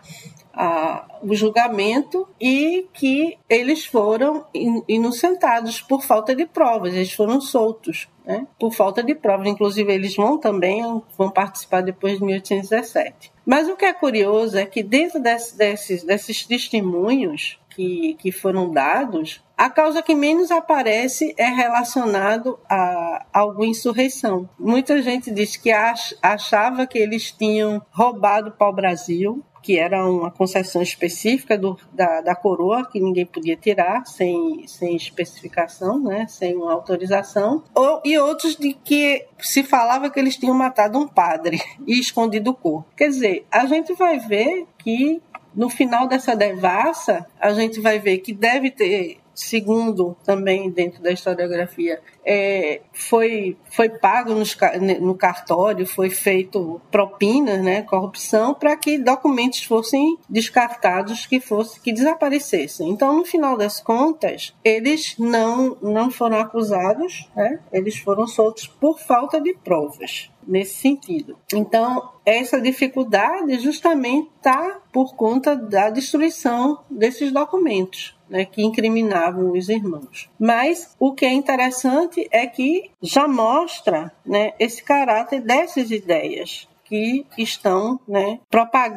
a, o julgamento e que eles foram inocentados por falta de provas, eles foram soltos. Né, por falta de provas. Inclusive, eles vão também vão participar depois de 1817. Mas o que é curioso é que dentro desse, desses, desses testemunhos que, que foram dados, a causa que menos aparece é relacionado a alguma insurreição. Muita gente diz que achava que eles tinham roubado o Brasil, que era uma concessão específica do, da, da coroa, que ninguém podia tirar sem, sem especificação, né, sem uma autorização, ou, e outros de que se falava que eles tinham matado um padre e escondido o corpo. Quer dizer, a gente vai ver que no final dessa devassa, a gente vai ver que deve ter segundo também dentro da historiografia, é, foi, foi pago nos, no cartório, foi feito propina, né, corrupção, para que documentos fossem descartados, que, fosse, que desaparecessem. Então, no final das contas, eles não, não foram acusados, né, eles foram soltos por falta de provas nesse sentido. Então, essa dificuldade justamente está por conta da destruição desses documentos né, que incriminavam os irmãos. Mas o que é interessante é que já mostra né, esse caráter dessas ideias que estão né,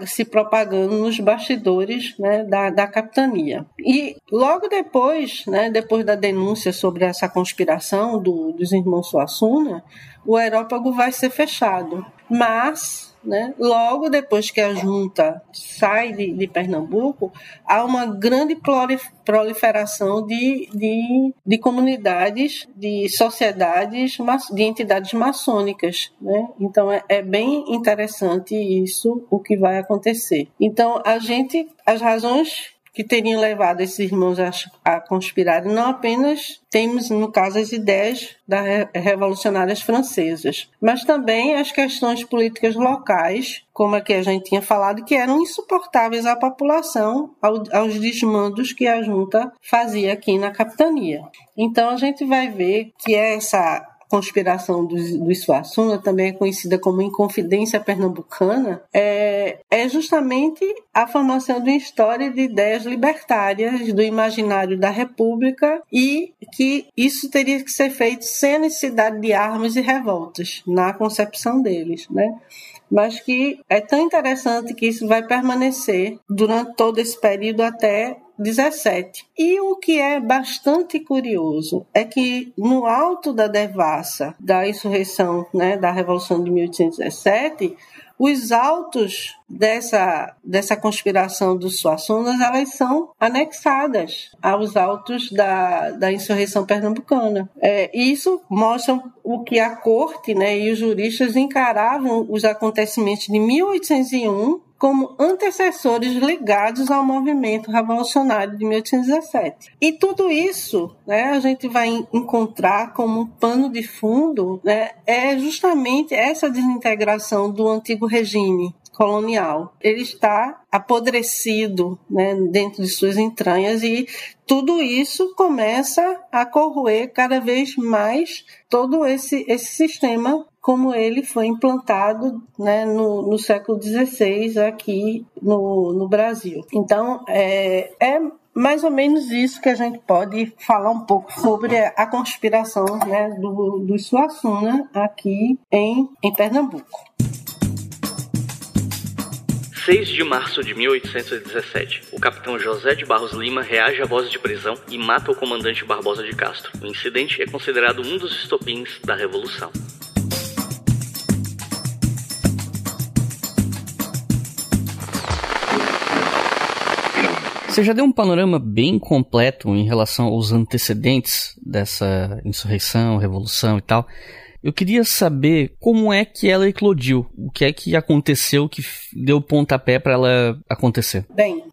se propagando nos bastidores né, da, da capitania. E logo depois, né, depois da denúncia sobre essa conspiração do, dos irmãos Suassuna, o aerópago vai ser fechado. Mas né? Logo depois que a junta sai de, de Pernambuco, há uma grande proliferação de, de, de comunidades, de sociedades, de entidades maçônicas. Né? Então é, é bem interessante isso, o que vai acontecer. Então a gente, as razões que teriam levado esses irmãos a, a conspirarem. Não apenas temos, no caso, as ideias das revolucionárias francesas, mas também as questões políticas locais, como a que a gente tinha falado, que eram insuportáveis à população, aos desmandos que a junta fazia aqui na capitania. Então a gente vai ver que essa conspiração do, do Suassuna, também é conhecida como Inconfidência Pernambucana, é, é justamente a formação de uma história de ideias libertárias do imaginário da República e que isso teria que ser feito sem a necessidade de armas e revoltas, na concepção deles, né? mas que é tão interessante que isso vai permanecer durante todo esse período até 17. E o que é bastante curioso é que no alto da devassa da insurreição, né, da Revolução de 1817, os autos dessa, dessa conspiração dos Suassunas, elas são anexadas aos autos da, da insurreição pernambucana. É, isso mostra o que a corte né, e os juristas encaravam os acontecimentos de 1801 como antecessores ligados ao movimento revolucionário de 1817. E tudo isso né, a gente vai encontrar como um pano de fundo né, é justamente essa desintegração do antigo regime colonial. Ele está apodrecido né, dentro de suas entranhas e tudo isso começa a corroer cada vez mais todo esse, esse sistema como ele foi implantado né, no, no século XVI aqui no, no Brasil. Então, é, é mais ou menos isso que a gente pode falar um pouco sobre a conspiração né, do, do Suassuna aqui em, em Pernambuco. 6 de março de 1817, o capitão José de Barros Lima reage à voz de prisão e mata o comandante Barbosa de Castro. O incidente é considerado um dos estopins da Revolução. Você já deu um panorama bem completo em relação aos antecedentes dessa insurreição, revolução e tal. Eu queria saber como é que ela eclodiu, o que é que aconteceu que deu pontapé para ela acontecer. Bem,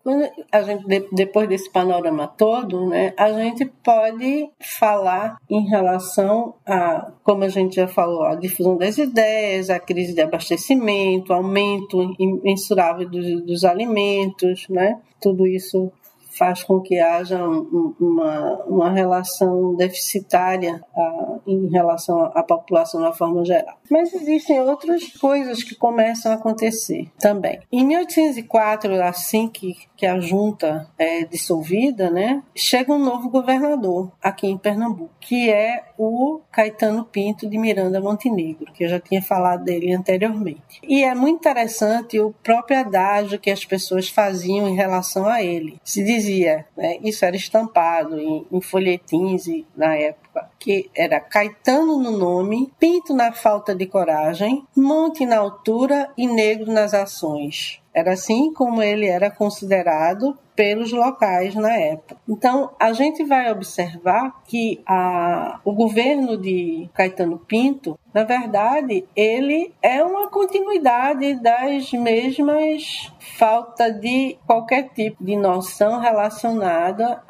a gente depois desse panorama todo, né, a gente pode falar em relação a, como a gente já falou, a difusão das ideias, a crise de abastecimento, aumento imensurável dos, dos alimentos, né? Tudo isso faz com que haja um, uma, uma relação deficitária uh, em relação à população na forma geral. Mas existem outras coisas que começam a acontecer também. Em 1804, assim que, que a junta é dissolvida, né, chega um novo governador aqui em Pernambuco, que é o Caetano Pinto de Miranda Montenegro, que eu já tinha falado dele anteriormente. E é muito interessante o próprio adágio que as pessoas faziam em relação a ele. Se dizia, né, isso era estampado em, em folhetins na época, que era Caetano no nome, Pinto na falta de coragem, Monte na altura e Negro nas ações. Era assim como ele era considerado pelos locais na época. Então, a gente vai observar que a, o governo de Caetano Pinto, na verdade, ele é uma continuidade das mesmas falta de qualquer tipo de noção relacionada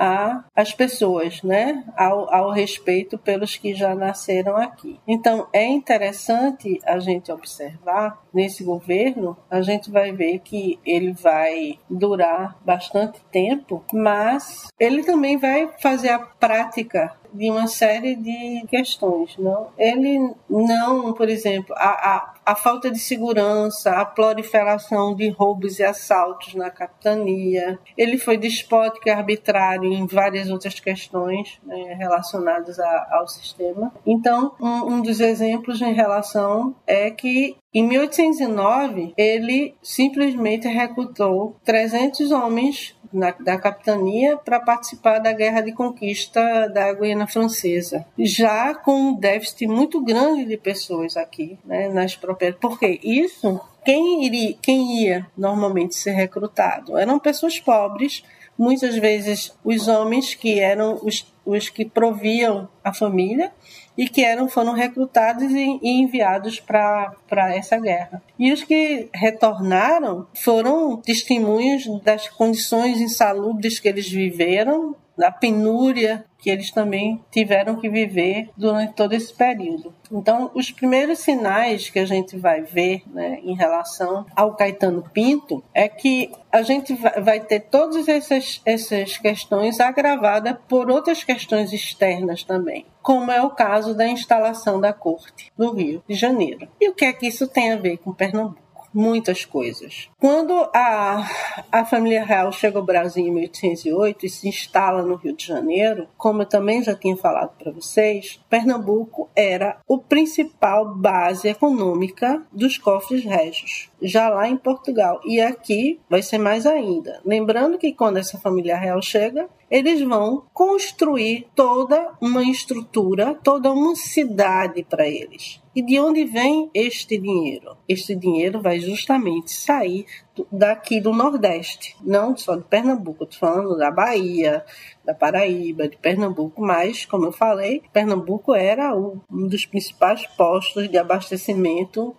às pessoas, né? Ao, ao respeito pelos que já nasceram aqui. Então, é interessante a gente observar nesse governo, a gente vai ver que ele vai durar bastante tempo, mas ele também vai fazer a prática de uma série de questões. Não? Ele não, por exemplo, a, a, a falta de segurança, a proliferação de roubos e assaltos na capitania. Ele foi despótico e arbitrário em várias outras questões né, relacionadas a, ao sistema. Então, um, um dos exemplos em relação é que em 1809, ele simplesmente recrutou 300 homens na, da capitania para participar da guerra de conquista da Guiana Francesa, já com um déficit muito grande de pessoas aqui, né, nas propriedades. Porque isso, quem, iria, quem ia normalmente ser recrutado eram pessoas pobres, muitas vezes os homens que eram os os que proviam a família e que eram, foram recrutados e, e enviados para essa guerra. E os que retornaram foram testemunhos das condições insalubres que eles viveram, da penúria que eles também tiveram que viver durante todo esse período. Então, os primeiros sinais que a gente vai ver né, em relação ao Caetano Pinto é que a gente vai ter todas essas, essas questões agravadas por outras questões externas também, como é o caso da instalação da corte no Rio de Janeiro. E o que é que isso tem a ver com Pernambuco? Muitas coisas. Quando a, a família real chega ao Brasil em 1808 e se instala no Rio de Janeiro, como eu também já tinha falado para vocês, Pernambuco era o principal base econômica dos cofres régios, já lá em Portugal. E aqui vai ser mais ainda. Lembrando que quando essa família real chega, eles vão construir toda uma estrutura, toda uma cidade para eles. E de onde vem este dinheiro? Este dinheiro vai justamente sair daqui do Nordeste, não só de Pernambuco, estou falando da Bahia, da Paraíba, de Pernambuco, mas, como eu falei, Pernambuco era um dos principais postos de abastecimento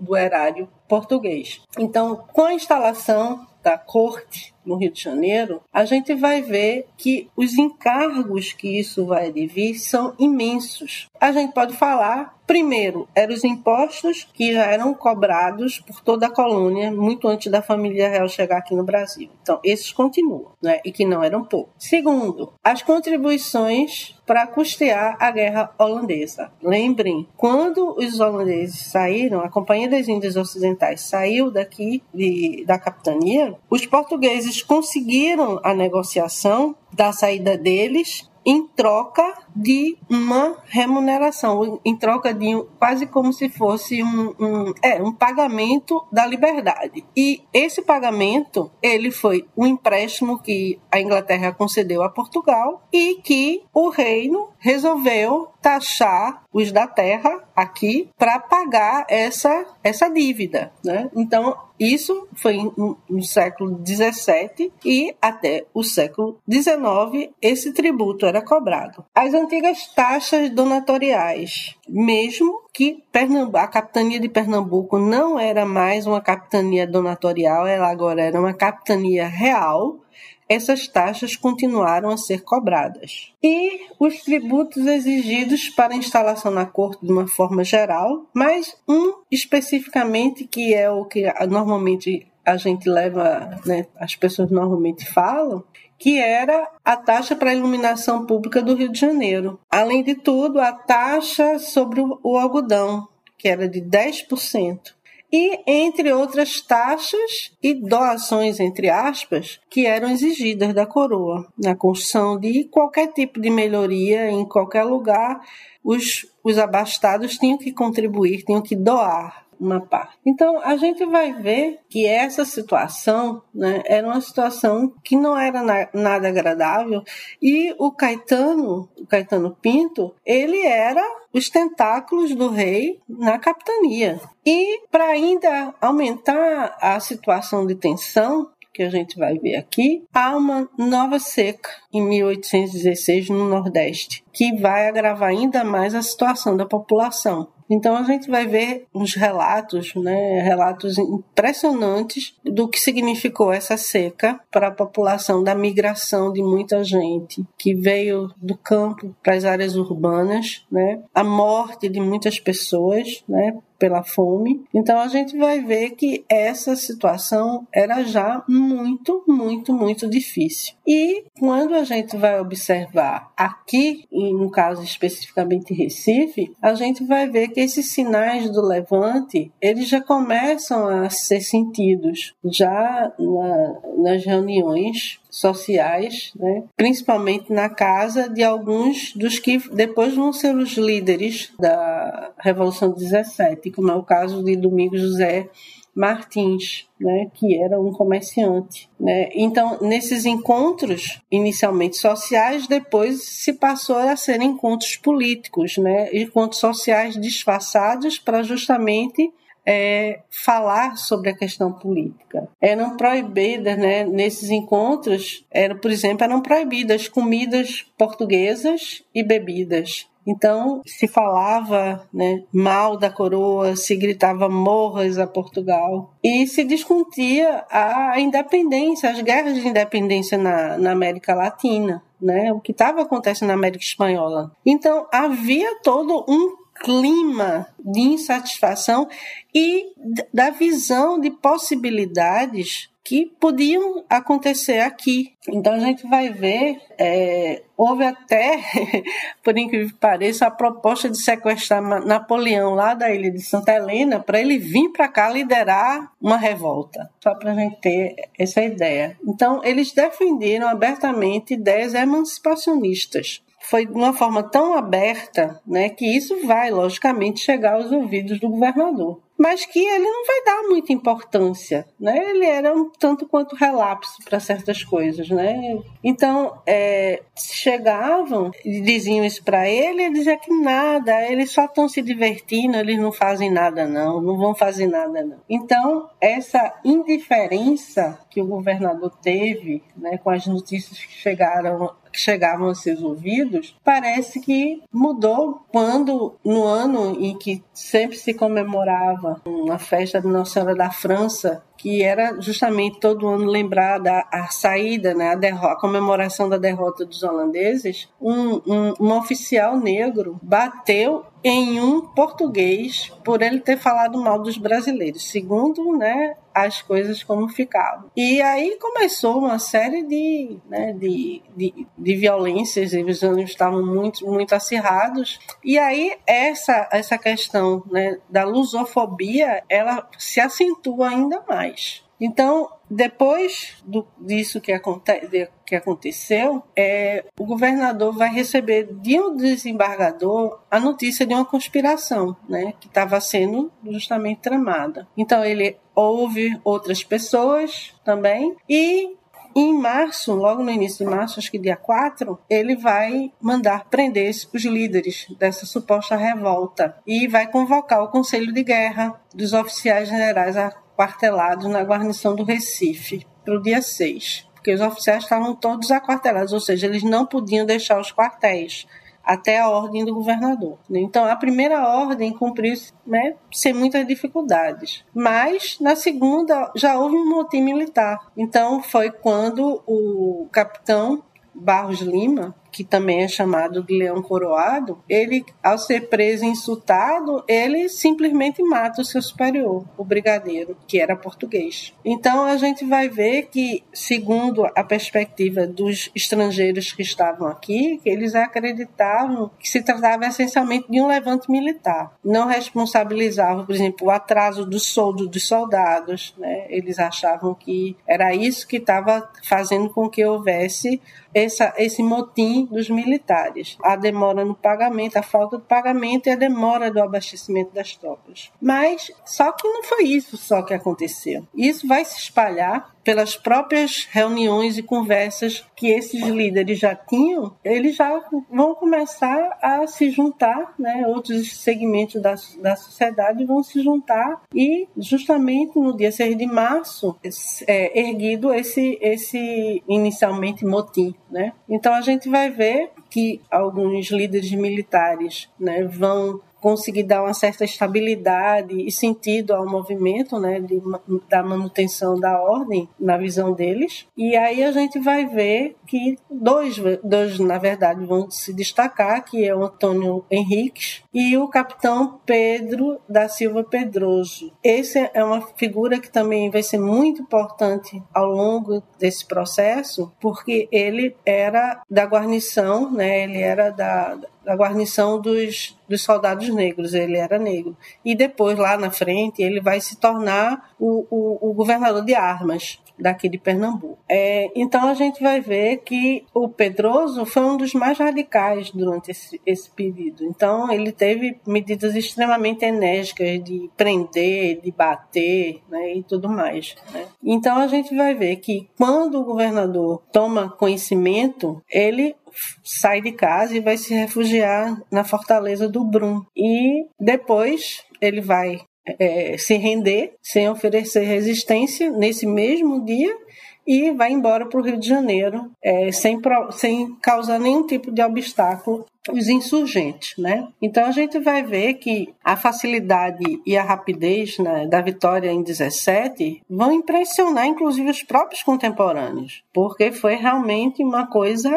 do erário português. Então, com a instalação da corte no Rio de Janeiro, a gente vai ver que os encargos que isso vai advir são imensos. A gente pode falar, primeiro, eram os impostos que já eram cobrados por toda a colônia muito antes da família real chegar aqui no Brasil. Então, esses continuam, né? E que não eram poucos. Segundo, as contribuições para custear a guerra holandesa. Lembrem, quando os holandeses saíram, a Companhia das Índias Ocidentais saiu daqui de, da capitania, os portugueses conseguiram a negociação da saída deles em troca de uma remuneração, em troca de um, quase como se fosse um, um, é, um pagamento da liberdade. E esse pagamento, ele foi um empréstimo que a Inglaterra concedeu a Portugal e que o reino resolveu taxar os da terra aqui para pagar essa, essa dívida. Né? Então, isso foi no século XVII e até o século XIX esse tributo era cobrado. As antigas taxas donatoriais, mesmo que a capitania de Pernambuco não era mais uma capitania donatorial, ela agora era uma capitania real, essas taxas continuaram a ser cobradas. E os tributos exigidos para instalação na corte de uma forma geral, mas um especificamente que é o que normalmente a gente leva, né, as pessoas normalmente falam, que era a taxa para a iluminação pública do Rio de Janeiro. Além de tudo, a taxa sobre o algodão, que era de 10% e entre outras taxas e doações, entre aspas, que eram exigidas da coroa na construção de qualquer tipo de melhoria em qualquer lugar. Os, os abastados tinham que contribuir, tinham que doar uma parte. Então, a gente vai ver que essa situação né, era uma situação que não era na, nada agradável e o Caetano, o Caetano Pinto, ele era os tentáculos do rei na capitania. E para ainda aumentar a situação de tensão, que a gente vai ver aqui, há uma nova seca em 1816 no Nordeste, que vai agravar ainda mais a situação da população. Então a gente vai ver uns relatos, né, relatos impressionantes do que significou essa seca para a população, da migração de muita gente que veio do campo para as áreas urbanas, né, a morte de muitas pessoas, né, pela fome. Então a gente vai ver que essa situação era já muito, muito, muito difícil. E quando a gente vai observar aqui, no caso especificamente Recife, a gente vai ver que esses sinais do levante, eles já começam a ser sentidos já na, nas reuniões sociais, né? principalmente na casa de alguns dos que depois vão ser os líderes da Revolução 17, como é o caso de Domingos José Martins, né, que era um comerciante. Né? Então, nesses encontros, inicialmente sociais, depois se passou a ser encontros políticos, né? encontros sociais disfarçados para justamente é, falar sobre a questão política. Eram proibidas, né, nesses encontros, era, por exemplo, eram proibidas comidas portuguesas e bebidas. Então, se falava né, mal da coroa, se gritava morras a Portugal e se discutia a independência, as guerras de independência na, na América Latina, né, o que estava acontecendo na América Espanhola. Então, havia todo um clima de insatisfação e da visão de possibilidades que podiam acontecer aqui. Então a gente vai ver, é, houve até, por incrível que pareça, a proposta de sequestrar Napoleão lá da ilha de Santa Helena para ele vir para cá liderar uma revolta, só para a gente ter essa ideia. Então eles defenderam abertamente ideias emancipacionistas foi de uma forma tão aberta, né, que isso vai logicamente chegar aos ouvidos do governador mas que ele não vai dar muita importância, né? Ele era um tanto quanto relapso para certas coisas, né? Então, é, chegavam e diziam isso para ele, ele dizia que nada, eles só estão se divertindo, eles não fazem nada não, não vão fazer nada não. Então, essa indiferença que o governador teve, né, com as notícias que chegaram que chegavam aos seus ouvidos, parece que mudou quando, no ano em que sempre se comemorava uma festa de Nossa Senhora da França, que era justamente todo ano lembrar da a saída, né, a, derrota, a comemoração da derrota dos holandeses, um, um, um oficial negro bateu em um português por ele ter falado mal dos brasileiros, segundo né, as coisas como ficavam. E aí começou uma série de, né, de, de, de violências, e ânimos estavam muito, muito acirrados. E aí essa, essa questão né, da lusofobia, ela se acentua ainda mais. Então, depois do, disso que, aconte, que aconteceu, é, o governador vai receber de um desembargador a notícia de uma conspiração, né, que estava sendo justamente tramada. Então ele ouve outras pessoas também e em março, logo no início de março, acho que dia 4, ele vai mandar prender os líderes dessa suposta revolta e vai convocar o Conselho de Guerra dos oficiais generais aquartelados na guarnição do Recife para o dia 6. Porque os oficiais estavam todos aquartelados, ou seja, eles não podiam deixar os quartéis até a ordem do governador. Então, a primeira ordem cumpriu né, sem muitas dificuldades. Mas, na segunda, já houve um motim militar. Então, foi quando o capitão Barros Lima que também é chamado de leão coroado, ele, ao ser preso e insultado, ele simplesmente mata o seu superior, o brigadeiro, que era português. Então a gente vai ver que, segundo a perspectiva dos estrangeiros que estavam aqui, que eles acreditavam que se tratava essencialmente de um levante militar. Não responsabilizavam, por exemplo, o atraso do soldo dos soldados. Né? Eles achavam que era isso que estava fazendo com que houvesse essa, esse motim dos militares. A demora no pagamento, a falta de pagamento e a demora do abastecimento das tropas. Mas só que não foi isso só que aconteceu. Isso vai se espalhar pelas próprias reuniões e conversas que esses líderes já tinham, eles já vão começar a se juntar, né? outros segmentos da, da sociedade vão se juntar e justamente no dia 6 de março é erguido esse, esse inicialmente motim. Né? Então a gente vai ver que alguns líderes militares né, vão conseguir dar uma certa estabilidade e sentido ao movimento, né, de, da manutenção da ordem na visão deles. E aí a gente vai ver que dois, dois na verdade, vão se destacar, que é o Antônio Henriques e o capitão Pedro da Silva Pedroso. Esse é uma figura que também vai ser muito importante ao longo desse processo, porque ele era da guarnição, né, ele era da, da guarnição dos, dos soldados negros, ele era negro. E depois, lá na frente, ele vai se tornar o, o, o governador de armas daqui de Pernambuco. É, então a gente vai ver que o Pedroso foi um dos mais radicais durante esse, esse período. Então ele teve medidas extremamente enérgicas de prender, de bater né, e tudo mais. Né? Então a gente vai ver que quando o governador toma conhecimento, ele sai de casa e vai se refugiar na fortaleza do Brum. E depois ele vai é, se render, sem oferecer resistência nesse mesmo dia e vai embora para o Rio de Janeiro é, sem, sem causar nenhum tipo de obstáculo os insurgentes, né? Então a gente vai ver que a facilidade e a rapidez né, da vitória em 17 vão impressionar inclusive os próprios contemporâneos, porque foi realmente uma coisa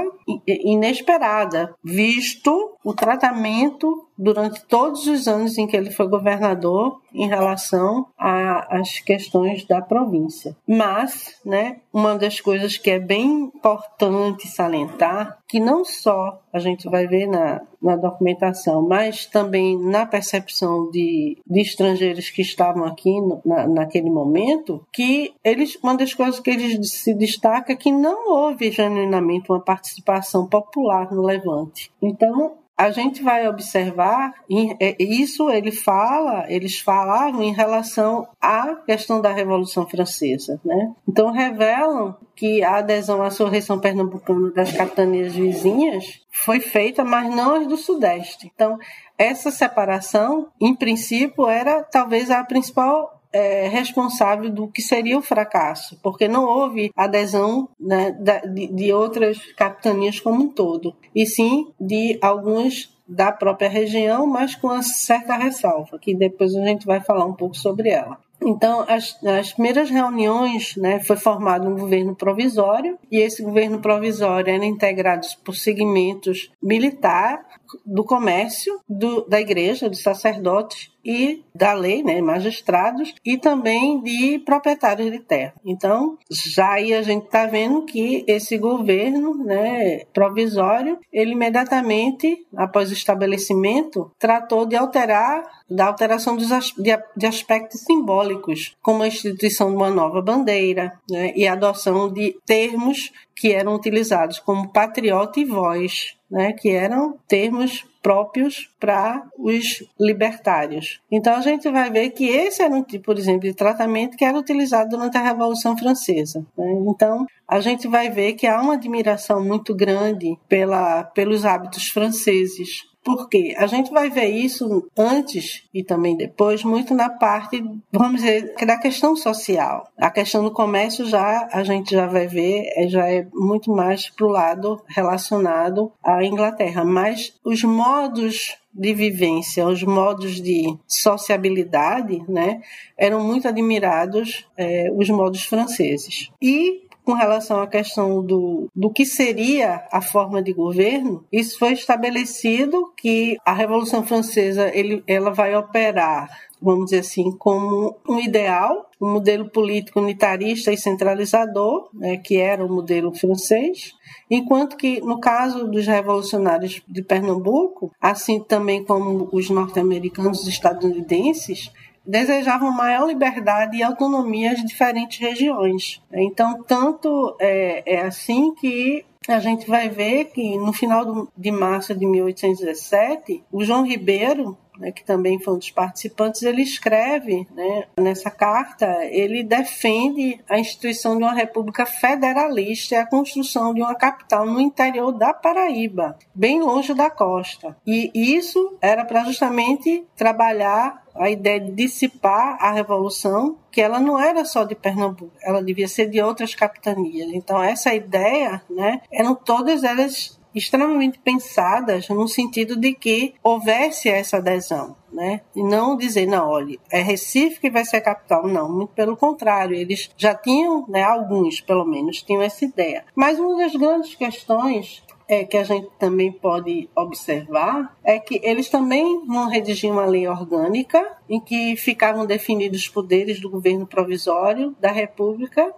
inesperada, visto o tratamento durante todos os anos em que ele foi governador em relação às questões da província. Mas, né, uma das coisas que é bem importante salientar que não só a gente vai ver na, na documentação, mas também na percepção de, de estrangeiros que estavam aqui no, na, naquele momento, que eles, uma das coisas que eles se destaca é que não houve genuinamente uma participação popular no Levante. Então, a gente vai observar, é, isso ele fala, eles falavam em relação à questão da Revolução Francesa, né? Então revelam que a adesão à surreição pernambucana das capitanias vizinhas foi feita, mas não as do Sudeste. Então essa separação, em princípio, era talvez a principal é, responsável do que seria o fracasso, porque não houve adesão né, de, de outras capitanias como um todo, e sim de algumas da própria região, mas com uma certa ressalva, que depois a gente vai falar um pouco sobre ela. Então, as, as primeiras reuniões, né, foi formado um governo provisório, e esse governo provisório era integrado por segmentos militar, do comércio, do, da igreja, dos sacerdotes e da lei, né, magistrados, e também de proprietários de terra. Então, já aí a gente está vendo que esse governo né, provisório, ele imediatamente, após o estabelecimento, tratou de alterar, da alteração dos, de, de aspectos simbólicos, como a instituição de uma nova bandeira né, e a adoção de termos que eram utilizados como patriota e voz, né, que eram termos próprios para os libertários. Então a gente vai ver que esse era um tipo, por exemplo, de tratamento que era utilizado durante a Revolução Francesa. Né? Então a gente vai ver que há uma admiração muito grande pela, pelos hábitos franceses, porque a gente vai ver isso antes e também depois, muito na parte, vamos dizer, da questão social. A questão do comércio já a gente já vai ver, é, já é muito mais para o lado relacionado à Inglaterra. Mas os modos de vivência, os modos de sociabilidade, né, eram muito admirados é, os modos franceses. E com relação à questão do, do que seria a forma de governo, isso foi estabelecido que a Revolução Francesa ele, ela vai operar vamos dizer assim, como um ideal, um modelo político unitarista e centralizador, né, que era o modelo francês, enquanto que, no caso dos revolucionários de Pernambuco, assim também como os norte-americanos e estadunidenses, desejavam maior liberdade e autonomia às diferentes regiões. Então, tanto é, é assim que a gente vai ver que no final de março de 1817, o João Ribeiro, né, que também foi um dos participantes, ele escreve né, nessa carta, ele defende a instituição de uma república federalista e a construção de uma capital no interior da Paraíba, bem longe da costa. E isso era para justamente trabalhar a ideia de dissipar a revolução, que ela não era só de Pernambuco, ela devia ser de outras capitanias. Então essa ideia, né, eram todas elas extremamente pensadas no sentido de que houvesse essa adesão, né? E não dizer, não, olha, é Recife que vai ser a capital. Não, muito pelo contrário, eles já tinham, né, alguns pelo menos, tinham essa ideia. Mas uma das grandes questões é, que a gente também pode observar é que eles também vão redigir uma lei orgânica em que ficavam definidos os poderes do governo provisório da República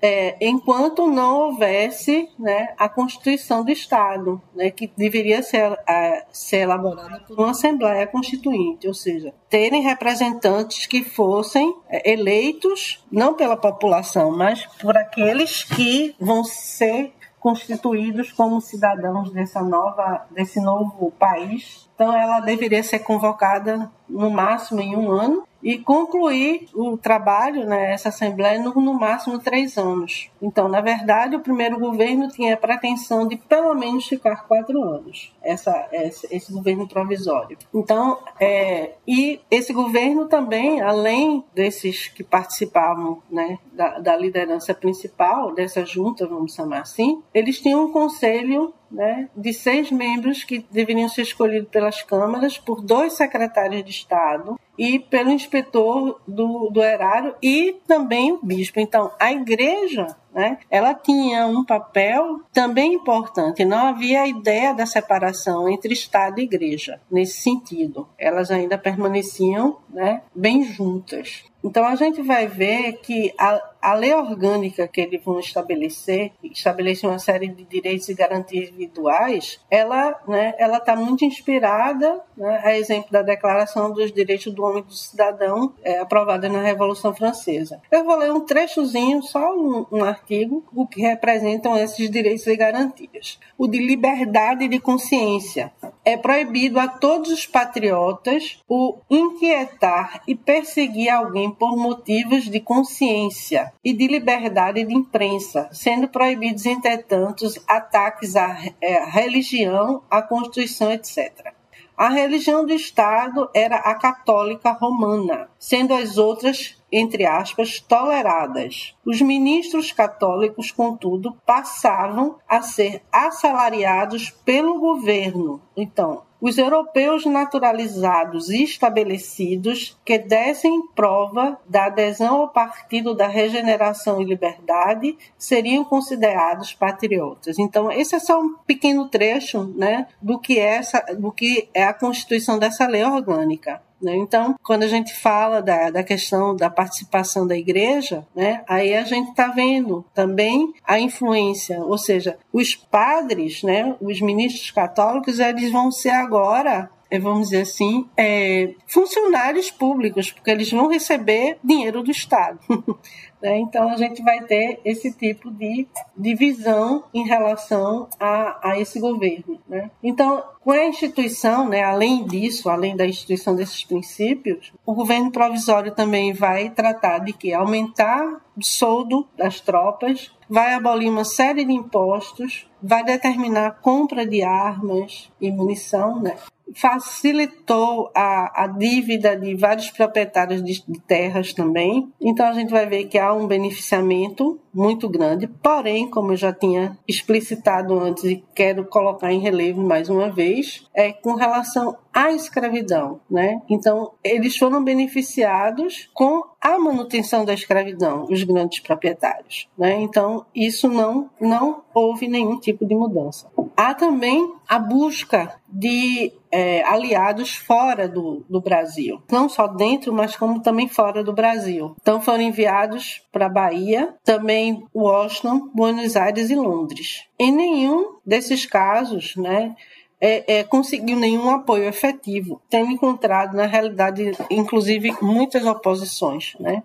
é, enquanto não houvesse né, a Constituição do Estado, né, que deveria ser, a, ser elaborada por uma Assembleia Constituinte, ou seja, terem representantes que fossem é, eleitos não pela população, mas por aqueles que vão ser constituídos como cidadãos dessa nova, desse novo país. Então, ela deveria ser convocada no máximo em um ano e concluir o trabalho, né, essa Assembleia, no, no máximo três anos. Então, na verdade, o primeiro governo tinha a pretensão de pelo menos ficar quatro anos, essa, esse, esse governo provisório. Então, é, e esse governo também, além desses que participavam né, da, da liderança principal, dessa junta, vamos chamar assim, eles tinham um conselho né, de seis membros que deveriam ser escolhidos pelas câmaras por dois secretários de Estado e pelo inspetor do, do erário e também o bispo. Então, a igreja né, ela tinha um papel também importante. Não havia a ideia da separação entre Estado e igreja nesse sentido. Elas ainda permaneciam né, bem juntas. Então a gente vai ver que a, a lei orgânica que eles vão estabelecer, estabelece uma série de direitos e garantias individuais, ela né, está muito inspirada, né, a exemplo da Declaração dos Direitos do Homem e do Cidadão, é, aprovada na Revolução Francesa. Eu vou ler um trechozinho, só um, um artigo, o que representam esses direitos e garantias. O de liberdade de consciência. É proibido a todos os patriotas o inquietar e perseguir alguém por motivos de consciência e de liberdade de imprensa, sendo proibidos, entretanto, ataques à é, religião, à Constituição, etc. A religião do Estado era a católica romana, sendo as outras, entre aspas, toleradas. Os ministros católicos, contudo, passavam a ser assalariados pelo governo. Então, os europeus naturalizados e estabelecidos que dessem prova da adesão ao Partido da Regeneração e Liberdade seriam considerados patriotas. Então, esse é só um pequeno trecho né, do, que é essa, do que é a constituição dessa lei orgânica. Né? Então, quando a gente fala da, da questão da participação da igreja, né, aí a gente está vendo também a influência, ou seja, os padres, né, os ministros católicos, eles vão ser agora é, vamos dizer assim, é, funcionários públicos, porque eles vão receber dinheiro do Estado. Né? Então, a gente vai ter esse tipo de divisão em relação a, a esse governo. Né? Então, com a instituição, né, além disso, além da instituição desses princípios, o governo provisório também vai tratar de que aumentar o soldo das tropas, vai abolir uma série de impostos, vai determinar a compra de armas e munição, né? Facilitou a, a dívida de vários proprietários de, de, terras também. Então a gente vai ver que há um beneficiamento muito grande, porém, como eu já tinha explicitado antes e quero colocar em relevo mais uma vez, é com relação à escravidão, né? Então, eles foram beneficiados com a manutenção da escravidão, os grandes proprietários, né? Então, isso não não houve nenhum tipo de mudança. Há também a busca de é, aliados fora do, do Brasil, não só dentro, mas como também fora do Brasil. Então, foram enviados para Bahia, também Washington, Buenos Aires e Londres. Em nenhum desses casos, né, é, é, conseguiu nenhum apoio efetivo, tendo encontrado, na realidade, inclusive, muitas oposições. Né?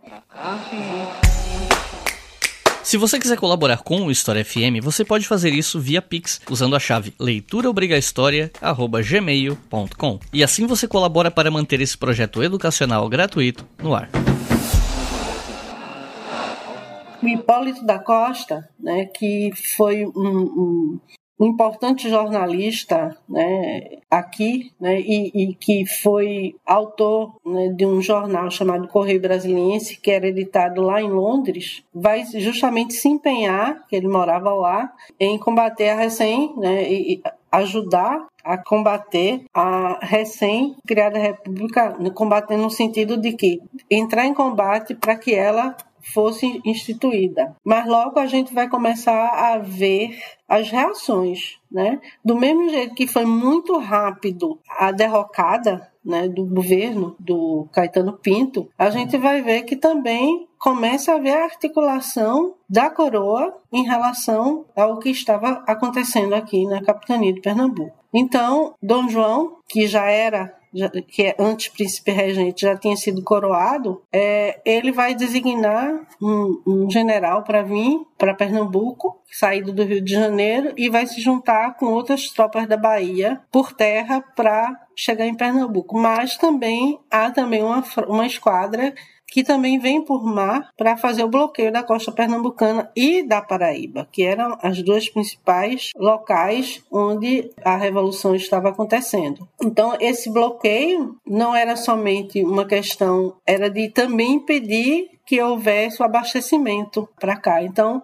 Se você quiser colaborar com o História FM, você pode fazer isso via Pix, usando a chave leituraobrigahistoria.gmail.com. E assim você colabora para manter esse projeto educacional gratuito no ar. O Hipólito da Costa, né, que foi um, um, importante jornalista né, aqui né, e, e, que foi autor né, de um jornal chamado Correio Brasiliense, que era editado lá em Londres, vai justamente se empenhar, que ele morava lá, em combater a recém né, e ajudar a combater a recém-criada república, combatendo no sentido de que entrar em combate para que ela fosse instituída. Mas logo a gente vai começar a ver as reações, né? Do mesmo jeito que foi muito rápido a derrocada né, do governo do Caetano Pinto, a gente vai ver que também começa a haver a articulação da coroa em relação ao que estava acontecendo aqui na capitania de Pernambuco. Então, Dom João, que já era que é antes príncipe regente, já tinha sido coroado, é, ele vai designar um, um general para vir para Pernambuco, saído do Rio de Janeiro, e vai se juntar com outras tropas da Bahia por terra para chegar em Pernambuco. Mas também há também uma, uma esquadra que também vem por mar para fazer o bloqueio da costa pernambucana e da Paraíba, que eram as duas principais locais onde a revolução estava acontecendo. Então, esse bloqueio não era somente uma questão, era de também impedir que houvesse o abastecimento para cá. Então,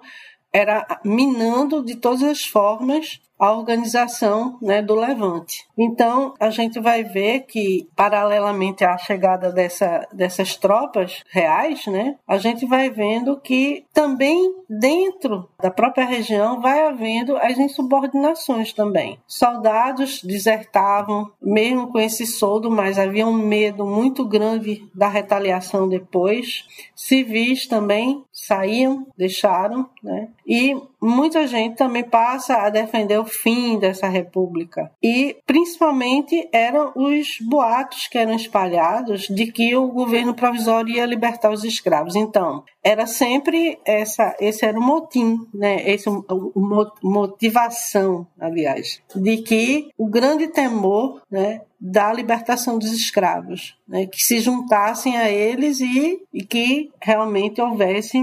era minando de todas as formas a organização né, do Levante. Então, a gente vai ver que, paralelamente à chegada dessa, dessas tropas reais, né, a gente vai vendo que também dentro da própria região vai havendo as insubordinações também. Soldados desertavam, mesmo com esse soldo, mas havia um medo muito grande da retaliação depois. Civis também saíam, deixaram, né? E muita gente também passa a defender o fim dessa república. E principalmente eram os boatos que eram espalhados de que o governo provisório ia libertar os escravos. Então, era sempre essa, esse era o motim, né? Esse motivação, aliás, de que o grande temor, né, da libertação dos escravos, né, que se juntassem a eles e, e que realmente houvesse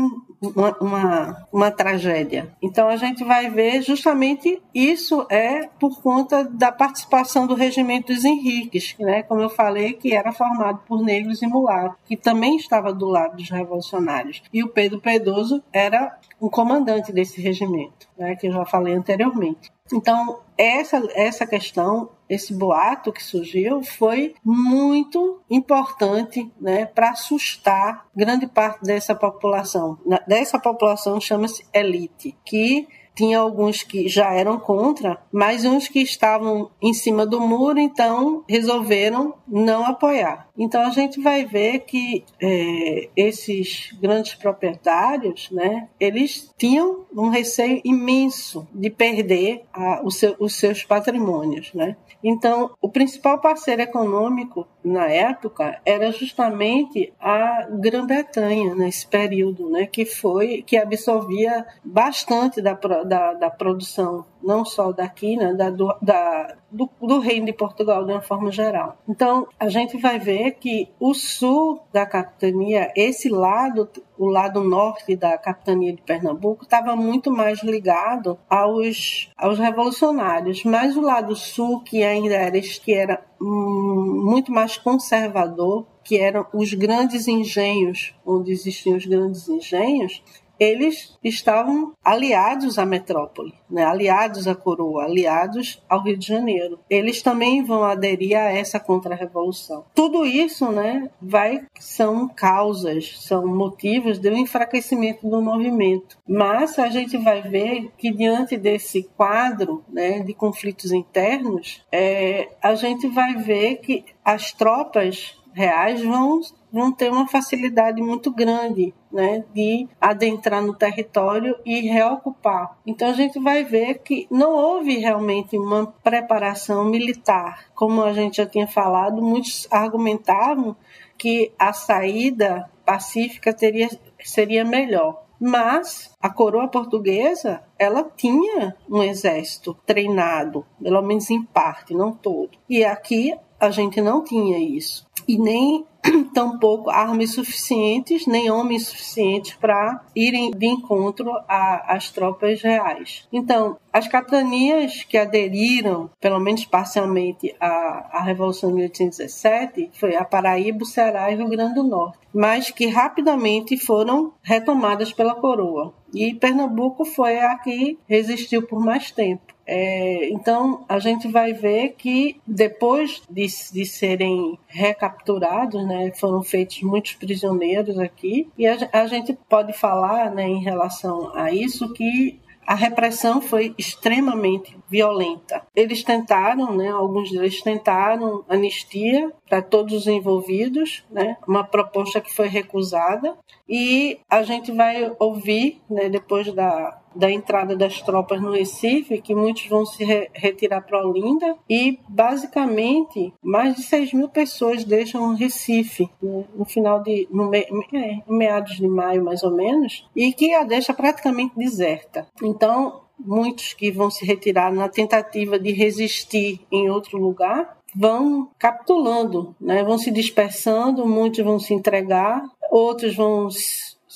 uma, uma, uma, tragédia. Então a gente vai ver justamente isso é por conta da participação do regimento dos Henriques, né, como eu falei, que era formado por negros e mulatos, que também estava do lado dos revolucionários. E o Pedro Pedroso era um comandante desse regimento, né, que eu já falei anteriormente. Então, essa, essa questão, esse boato que surgiu, foi muito importante né, para assustar grande parte dessa população. Dessa população chama-se elite, que tinha alguns que já eram contra, mas uns que estavam em cima do muro, então resolveram não apoiar. Então a gente vai ver que é, esses grandes proprietários, né, eles tinham um receio imenso de perder a, seu, os seus patrimônios, né? Então, o principal parceiro econômico na época era justamente a Grã-Bretanha nesse período, né, que foi que absorvia bastante da, da, da produção não só daqui, né, da, do, da, do, do, reino de Portugal de uma forma geral. Então, a gente vai ver que o sul da capitania, esse lado, o lado norte da capitania de Pernambuco, estava muito mais ligado aos, aos revolucionários, mas o lado sul, que ainda era, que era hum, muito mais conservador, que eram os grandes engenhos, onde existiam os grandes engenhos, eles estavam aliados à metrópole, né? aliados à coroa, aliados ao Rio de Janeiro. Eles também vão aderir a essa contra-revolução. Tudo isso né, vai, são causas, são motivos do enfraquecimento do movimento. Mas a gente vai ver que diante desse quadro né, de conflitos internos, é, a gente vai ver que as tropas reais vão vão ter uma facilidade muito grande né, de adentrar no território e reocupar. Então a gente vai ver que não houve realmente uma preparação militar. Como a gente já tinha falado, muitos argumentavam que a saída pacífica teria, seria melhor. Mas a coroa portuguesa, ela tinha um exército treinado, pelo menos em parte, não todo. E aqui a gente não tinha isso. E nem tampouco armas suficientes, nem homens suficientes para irem de encontro às tropas reais. Então, as capitanias que aderiram, pelo menos parcialmente, à, à Revolução de 1817 foi a Paraíba, o Ceará e Rio Grande do Norte, mas que rapidamente foram retomadas pela coroa. E Pernambuco foi a que resistiu por mais tempo. É, então, a gente vai ver que depois de, de serem recapturados, né, foram feitos muitos prisioneiros aqui, e a, a gente pode falar né, em relação a isso que a repressão foi extremamente violenta. Eles tentaram, né, alguns deles tentaram anistia para todos os envolvidos, né, uma proposta que foi recusada. E a gente vai ouvir, né, depois da, da entrada das tropas no Recife, que muitos vão se re retirar para Olinda, e basicamente mais de 6 mil pessoas deixam o Recife né, no final de. No me, é, meados de maio, mais ou menos, e que a deixa praticamente deserta. Então, muitos que vão se retirar na tentativa de resistir em outro lugar vão capitulando, né? vão se dispersando, muitos vão se entregar, outros vão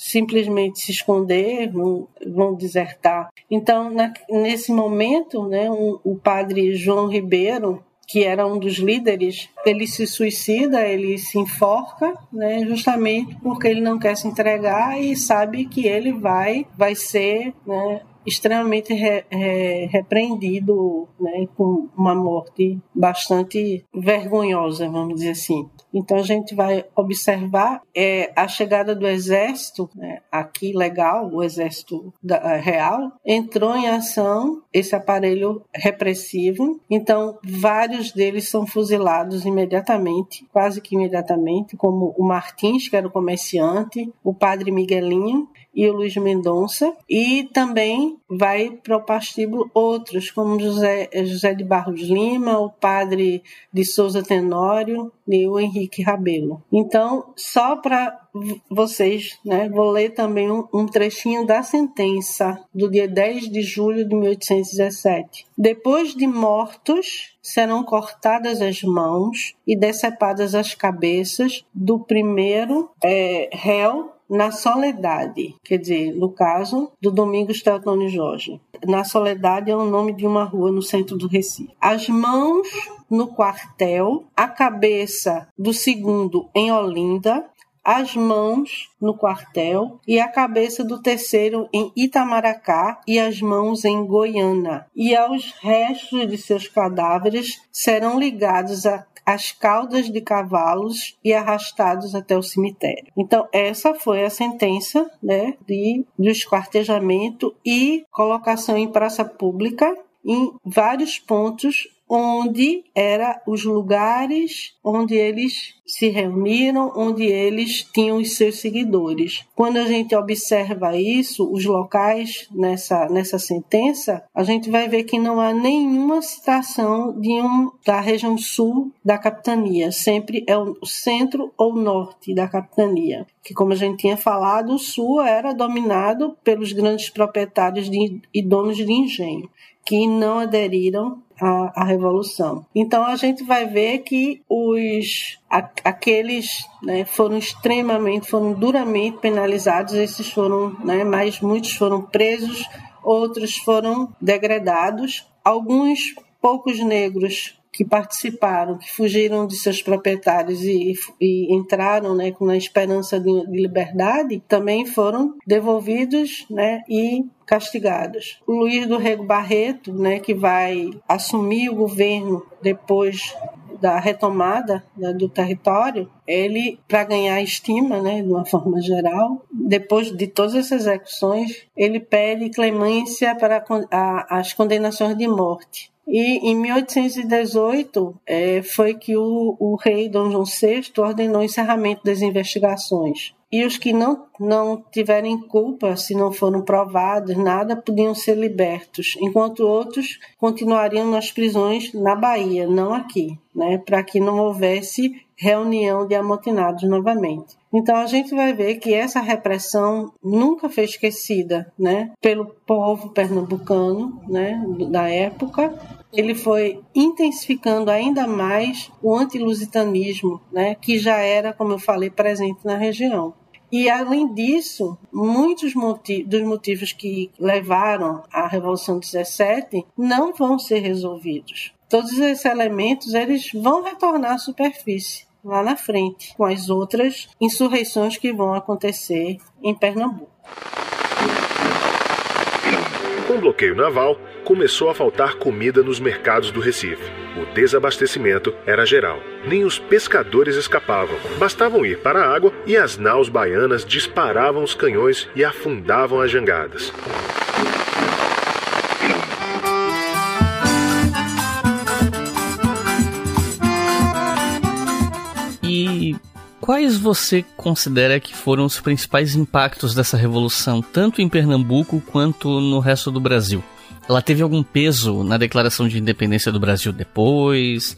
simplesmente se esconder, vão, vão desertar. Então, na, nesse momento, né, um, o padre João Ribeiro, que era um dos líderes, ele se suicida, ele se enforca, né, justamente porque ele não quer se entregar e sabe que ele vai, vai ser né, extremamente re, re, repreendido, né, com uma morte bastante vergonhosa, vamos dizer assim. Então a gente vai observar é, a chegada do exército, né, aqui legal, o exército da, é, real, entrou em ação esse aparelho repressivo. Então vários deles são fuzilados imediatamente, quase que imediatamente, como o Martins, que era o comerciante, o padre Miguelinho, e o Luiz Mendonça, e também vai para o pastíbulo outros, como José, José de Barros Lima, o padre de Souza Tenório e o Henrique Rabelo. Então, só para vocês, né, vou ler também um, um trechinho da sentença do dia 10 de julho de 1817. Depois de mortos, serão cortadas as mãos e decepadas as cabeças do primeiro é, réu na Soledade, quer dizer, no caso do Domingos Teotônio Jorge. Na Soledade é o nome de uma rua no centro do Recife. As mãos no quartel, a cabeça do segundo em Olinda, as mãos no quartel e a cabeça do terceiro em Itamaracá e as mãos em Goiânia. E aos restos de seus cadáveres serão ligados a as caudas de cavalos e arrastados até o cemitério. Então, essa foi a sentença né, de, de esquartejamento e colocação em praça pública em vários pontos onde eram os lugares onde eles se reuniram, onde eles tinham os seus seguidores. Quando a gente observa isso, os locais nessa, nessa sentença, a gente vai ver que não há nenhuma citação de um, da região sul da capitania, sempre é o centro ou norte da capitania. Que, como a gente tinha falado, o sul era dominado pelos grandes proprietários de, e donos de engenho que não aderiram à, à revolução. Então a gente vai ver que os a, aqueles né, foram extremamente, foram duramente penalizados. Esses foram, né, mas muitos foram presos, outros foram degradados. Alguns poucos negros que participaram, que fugiram de seus proprietários e, e entraram né, com a esperança de, de, liberdade, também foram devolvidos né, e castigados. O Luiz do Rego Barreto, né, que vai assumir o governo depois da retomada né, do território, ele, para ganhar estima, né, de uma forma geral, depois de todas essas execuções, ele pede clemência para a, as condenações de morte. E em 1818 é, foi que o, o rei Dom João VI ordenou o encerramento das investigações. E os que não, não tiverem culpa, se não foram provados, nada, podiam ser libertos, enquanto outros continuariam nas prisões na Bahia, não aqui, né, para que não houvesse reunião de amotinados novamente. Então a gente vai ver que essa repressão nunca foi esquecida, né, pelo povo pernambucano, né, da época, ele foi intensificando ainda mais o antilusitanismo, né, que já era, como eu falei, presente na região. E, além disso, muitos dos motivos que levaram à Revolução 17 não vão ser resolvidos. Todos esses elementos eles vão retornar à superfície lá na frente, com as outras insurreições que vão acontecer em Pernambuco. Com o bloqueio naval, começou a faltar comida nos mercados do Recife. O desabastecimento era geral. Nem os pescadores escapavam. Bastavam ir para a água e as naus baianas disparavam os canhões e afundavam as jangadas. Quais você considera que foram os principais impactos dessa revolução, tanto em Pernambuco quanto no resto do Brasil? Ela teve algum peso na declaração de independência do Brasil depois?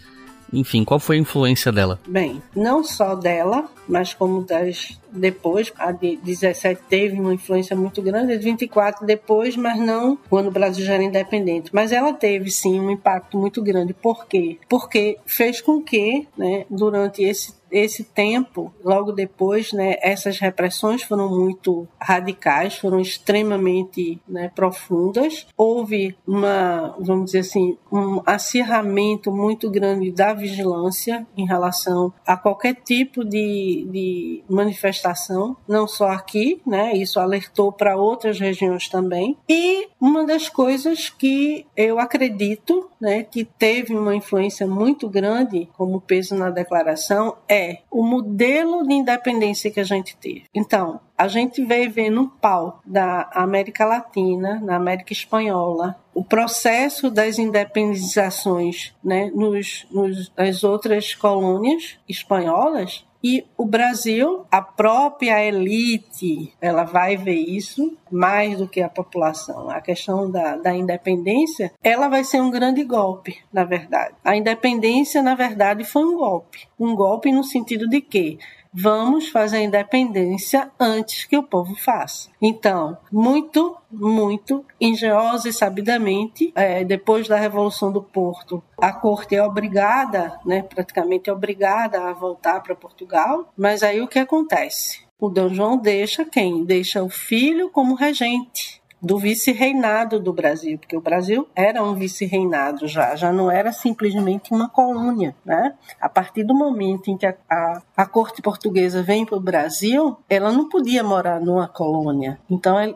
Enfim, qual foi a influência dela? Bem, não só dela, mas como das depois, a de 17 teve uma influência muito grande, a de 24 depois, mas não quando o Brasil já era independente. Mas ela teve sim um impacto muito grande. Por quê? Porque fez com que, né, durante esse esse tempo, logo depois, né, essas repressões foram muito radicais, foram extremamente né, profundas. Houve uma, vamos dizer assim, um acirramento muito grande da vigilância em relação a qualquer tipo de, de manifestação, não só aqui, né, isso alertou para outras regiões também. E uma das coisas que eu acredito né, que teve uma influência muito grande como peso na declaração é é o modelo de independência que a gente teve. Então, a gente veio vendo um pau da América Latina, na América Espanhola, o processo das independizações né, nos, nos, nas outras colônias espanholas e o Brasil, a própria elite, ela vai ver isso mais do que a população. A questão da, da independência, ela vai ser um grande golpe, na verdade. A independência, na verdade, foi um golpe. Um golpe no sentido de que vamos fazer a independência antes que o povo faça. Então, muito, muito engenhosa e sabidamente, é, depois da Revolução do Porto, a corte é obrigada, né, praticamente é obrigada a voltar para Portugal, mas aí o que acontece? O Dom João deixa quem? Deixa o filho como regente do vice-reinado do Brasil, porque o Brasil era um vice-reinado já, já não era simplesmente uma colônia, né? A partir do momento em que a, a, a corte portuguesa vem para o Brasil, ela não podia morar numa colônia, então é,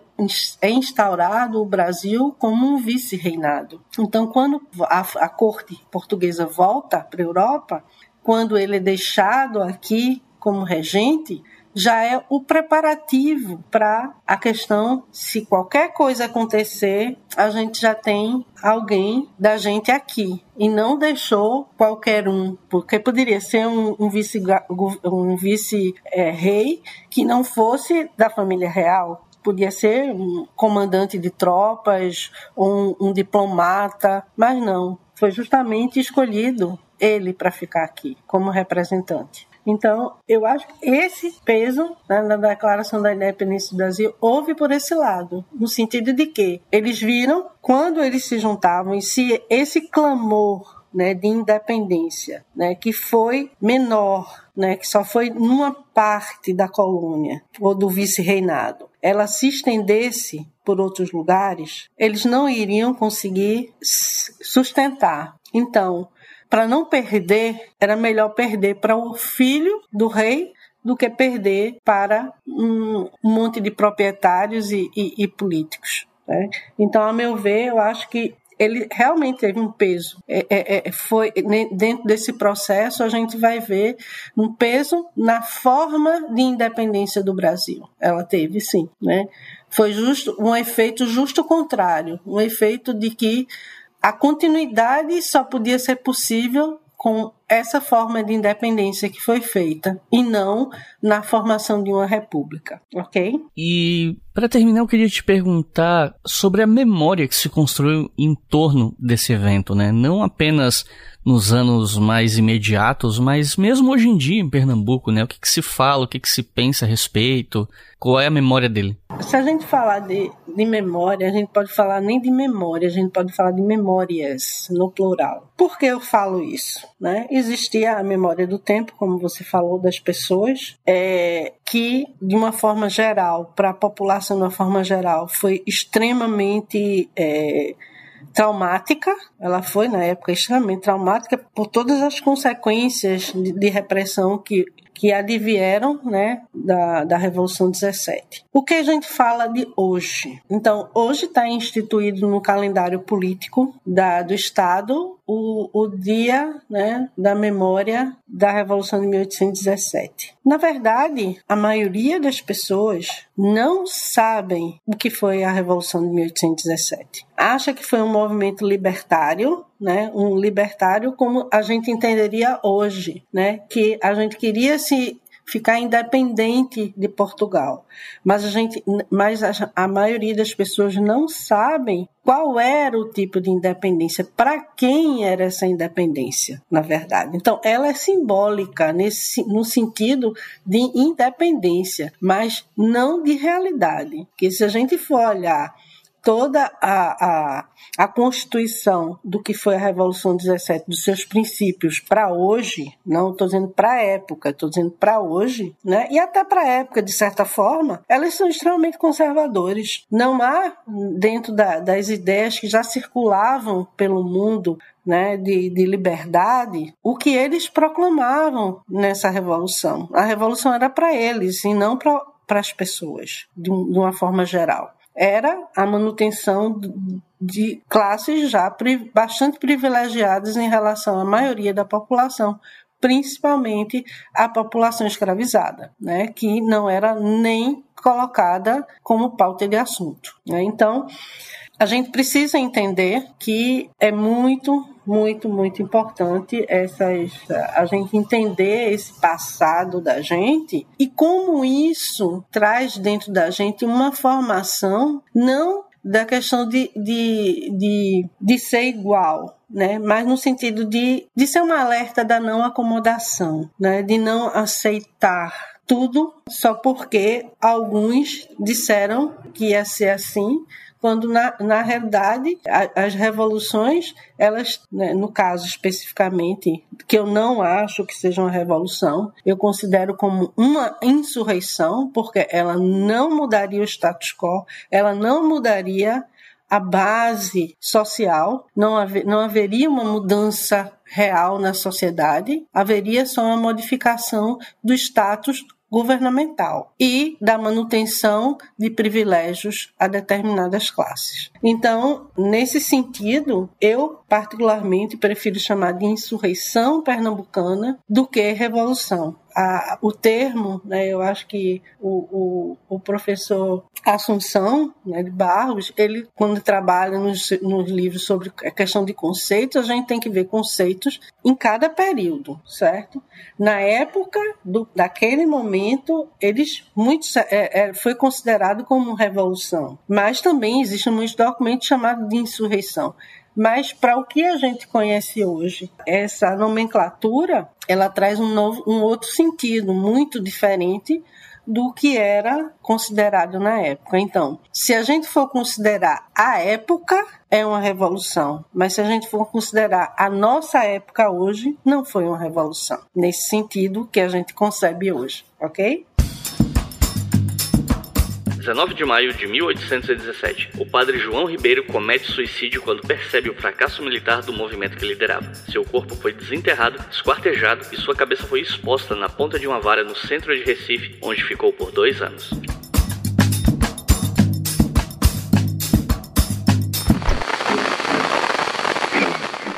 é instaurado o Brasil como um vice-reinado. Então, quando a, a corte portuguesa volta para a Europa, quando ele é deixado aqui como regente, já é o preparativo para a questão se qualquer coisa acontecer, a gente já tem alguém da gente aqui. E não deixou qualquer um, porque poderia ser um, um vice um vice é, rei que não fosse da família real, podia ser um comandante de tropas, um, um diplomata, mas não, foi justamente escolhido ele para ficar aqui como representante. Então, eu acho que esse peso né, na Declaração da Independência do Brasil houve por esse lado, no sentido de que eles viram quando eles se juntavam e se esse clamor né, de independência, né, que foi menor, né, que só foi numa parte da colônia ou do vice-reinado, ela se estendesse por outros lugares, eles não iriam conseguir sustentar. Então, para não perder, era melhor perder para o filho do rei do que perder para um monte de proprietários e, e, e políticos. Né? Então, a meu ver, eu acho que ele realmente teve um peso. É, é, é, foi dentro desse processo a gente vai ver um peso na forma de independência do Brasil. Ela teve sim, né? Foi justo um efeito justo contrário, um efeito de que a continuidade só podia ser possível com essa forma de independência que foi feita e não na formação de uma república, ok? E para terminar, eu queria te perguntar sobre a memória que se construiu em torno desse evento, né? Não apenas nos anos mais imediatos, mas mesmo hoje em dia em Pernambuco, né? O que, que se fala, o que, que se pensa a respeito, qual é a memória dele? Se a gente falar de, de memória, a gente pode falar nem de memória, a gente pode falar de memórias no plural. Por que eu falo isso? Né? Existia a memória do tempo, como você falou, das pessoas, é, que de uma forma geral, para a população de uma forma geral, foi extremamente é, traumática, ela foi na época extremamente traumática por todas as consequências de, de repressão que que advieram né, da, da Revolução 17. O que a gente fala de hoje? Então, hoje está instituído no calendário político da, do Estado o, o dia né, da memória da Revolução de 1817. Na verdade, a maioria das pessoas não sabem o que foi a Revolução de 1817. Acha que foi um movimento libertário, né, um libertário como a gente entenderia hoje, né, que a gente queria se ficar independente de Portugal. Mas a gente, mas a, a maioria das pessoas não sabem qual era o tipo de independência, para quem era essa independência, na verdade. Então, ela é simbólica nesse, no sentido de independência, mas não de realidade. Que se a gente for olhar toda a, a, a constituição do que foi a Revolução 17, dos seus princípios para hoje, não estou dizendo para a época, estou dizendo para hoje, né? e até para a época, de certa forma, elas são extremamente conservadores. Não há, dentro da, das ideias que já circulavam pelo mundo né, de, de, liberdade, o que eles proclamavam nessa revolução. A revolução era para eles e não para as pessoas, de, uma forma geral era a manutenção de classes já bastante privilegiadas em relação à maioria da população, principalmente a população escravizada, né, que não era nem colocada como pauta de assunto. Né? Então, a gente precisa entender que é muito, muito, muito importante essas, a gente entender esse passado da gente e como isso traz dentro da gente uma formação não da questão de, de, de, de ser igual, né? mas no sentido de, de ser uma alerta da não acomodação, né? de não aceitar tudo só porque alguns disseram que ia ser assim quando na, na realidade a, as revoluções, elas, né, no caso especificamente, que eu não acho que seja uma revolução, eu considero como uma insurreição, porque ela não mudaria o status quo, ela não mudaria a base social, não, haver, não haveria uma mudança real na sociedade, haveria só uma modificação do status governamental e da manutenção de privilégios a determinadas classes. Então, nesse sentido, eu particularmente prefiro chamar de insurreição pernambucana do que revolução a, o termo, né, eu acho que o, o, o professor Assunção né, de Barros, ele, quando trabalha nos, nos livros sobre a questão de conceitos, a gente tem que ver conceitos em cada período, certo? Na época do, daquele momento, eles muito, é, é, foi considerado como revolução, mas também existem muitos documentos chamados de insurreição. Mas para o que a gente conhece hoje, essa nomenclatura, ela traz um, novo, um outro sentido muito diferente do que era considerado na época. Então, se a gente for considerar a época, é uma revolução. Mas se a gente for considerar a nossa época hoje, não foi uma revolução. Nesse sentido que a gente concebe hoje, ok? 19 de maio de 1817, o padre João Ribeiro comete suicídio quando percebe o fracasso militar do movimento que liderava. Seu corpo foi desenterrado, esquartejado e sua cabeça foi exposta na ponta de uma vara no centro de Recife, onde ficou por dois anos.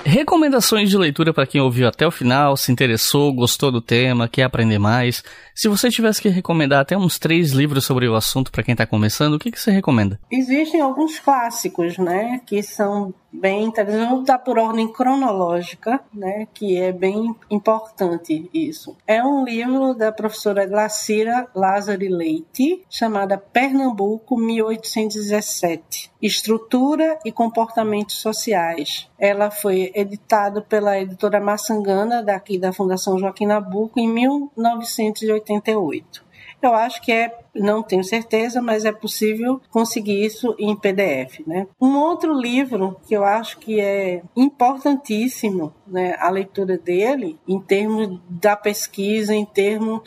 Recomendações de leitura para quem ouviu até o final, se interessou, gostou do tema, quer aprender mais. Se você tivesse que recomendar até uns três livros sobre o assunto para quem está começando, o que, que você recomenda? Existem alguns clássicos, né, que são bem interessantes. Vou dar por ordem cronológica, né, que é bem importante isso. É um livro da professora Glacira Lázaro Leite, chamada Pernambuco 1817. Estrutura e comportamentos sociais. Ela foi editada pela editora Massangana, daqui da Fundação Joaquim Nabuco, em 1988. Eu acho que é, não tenho certeza, mas é possível conseguir isso em PDF. Né? Um outro livro que eu acho que é importantíssimo né, a leitura dele, em termos da pesquisa, em termos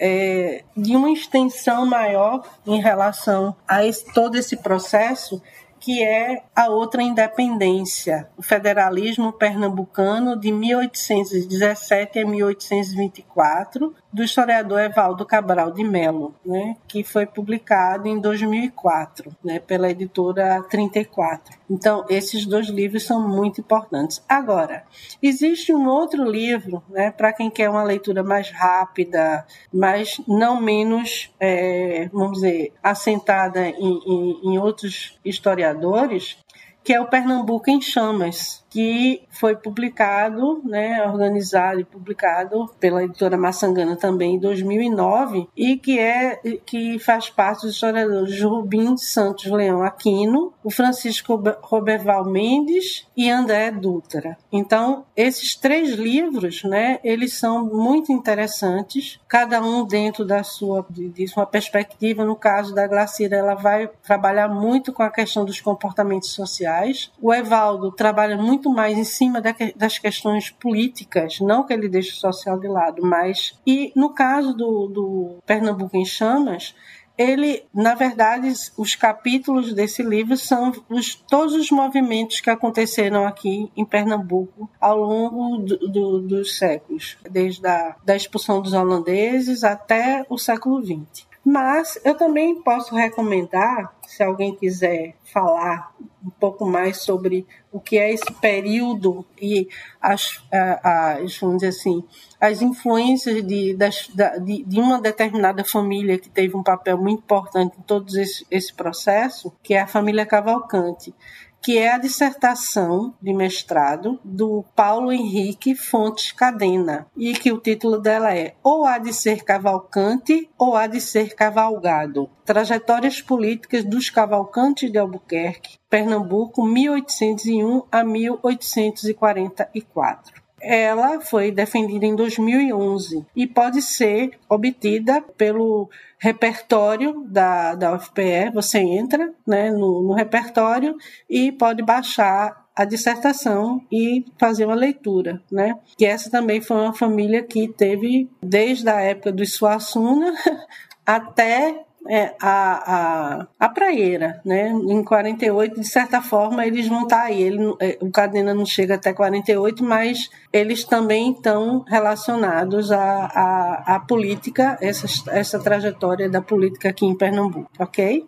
é, de uma extensão maior em relação a esse, todo esse processo, que é a outra independência, o federalismo pernambucano de 1817 a 1824, do historiador Evaldo Cabral de Mello, né, que foi publicado em 2004, né, pela editora 34. Então, esses dois livros são muito importantes. Agora, existe um outro livro, né, para quem quer uma leitura mais rápida, mas não menos, é, vamos dizer, assentada em, em, em outros historiadores, que é o Pernambuco em Chamas, que foi publicado, né, organizado e publicado pela editora Massangana também em 2009 e que é que faz parte dos historiadores Rubim Santos Leão Aquino, o Francisco Roberval Mendes e André Dutra. Então, esses três livros, né, eles são muito interessantes, cada um dentro da sua de sua perspectiva. No caso da Glacira, ela vai trabalhar muito com a questão dos comportamentos sociais. O Evaldo trabalha muito mais em cima das questões políticas, não que ele deixe o social de lado, mas e no caso do, do Pernambuco em Chamas, ele, na verdade, os capítulos desse livro são os, todos os movimentos que aconteceram aqui em Pernambuco ao longo do, do, dos séculos, desde a da expulsão dos holandeses até o século XX. Mas eu também posso recomendar, se alguém quiser falar um pouco mais sobre o que é esse período e as, as vamos dizer assim, as influências de, das, de, de, uma determinada família que teve um papel muito importante em todo esse, esse processo, que é a família Cavalcante que é a dissertação de mestrado do Paulo Henrique Fontes Cadena, e que o título dela é Ou há de ser Cavalcante ou há de ser Cavalgado. Trajetórias políticas dos Cavalcantes de Albuquerque, Pernambuco, 1801 a 1844 ela foi defendida em 2011 e pode ser obtida pelo repertório da, da UFPE. Você entra né, no, no repertório e pode baixar a dissertação e fazer uma leitura, né? Que essa também foi uma família que teve desde a época do Suassuna até é, a, a, a praieira, né? Em 48, de certa forma, eles vão estar tá aí. Ele, é, o Cadena não chega até 48, mas eles também estão relacionados à, à, à política, essa, essa trajetória da política aqui em Pernambuco, ok?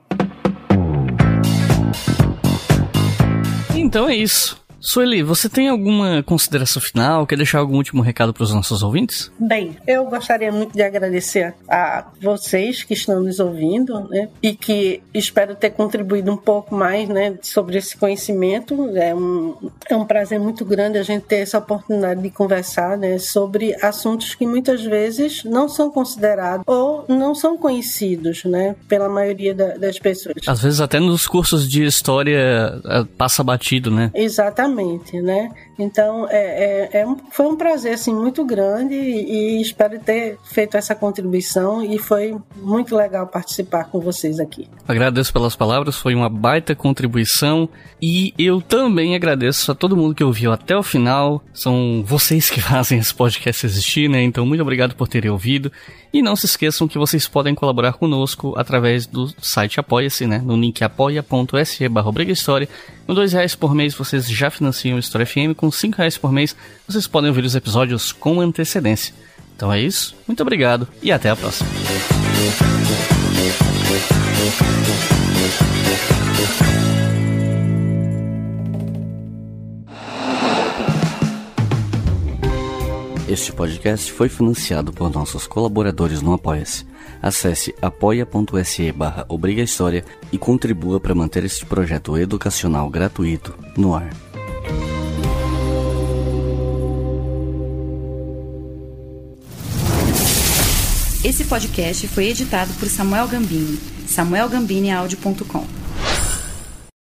Então é isso. Sueli, você tem alguma consideração final? Quer deixar algum último recado para os nossos ouvintes? Bem, eu gostaria muito de agradecer a vocês que estão nos ouvindo, né? E que espero ter contribuído um pouco mais, né, sobre esse conhecimento. É um, é um prazer muito grande a gente ter essa oportunidade de conversar, né, sobre assuntos que muitas vezes não são considerados ou não são conhecidos, né, pela maioria da, das pessoas. Às vezes até nos cursos de história é, passa batido, né? Exatamente Né? Então, é, é, é um, foi um prazer, assim, muito grande e, e, espero ter feito essa contribuição e foi muito legal participar com vocês aqui. Agradeço pelas palavras, foi uma baita contribuição e eu também agradeço a todo mundo que ouviu até o final. São vocês que fazem esse podcast existir, né? Então, muito obrigado por terem ouvido. E não se esqueçam que vocês podem colaborar conosco através do site Apoia-se, né? No link apoia.se barra. Com dois reais por mês vocês já financiam o História FM. Com cinco reais por mês vocês podem ouvir os episódios com antecedência. Então é isso, muito obrigado e até a próxima. Este podcast foi financiado por nossos colaboradores no Apoia-se. Acesse apoia.se barra História e contribua para manter este projeto educacional gratuito no ar. Esse podcast foi editado por Samuel Gambini, samuelgambiniaudio.com.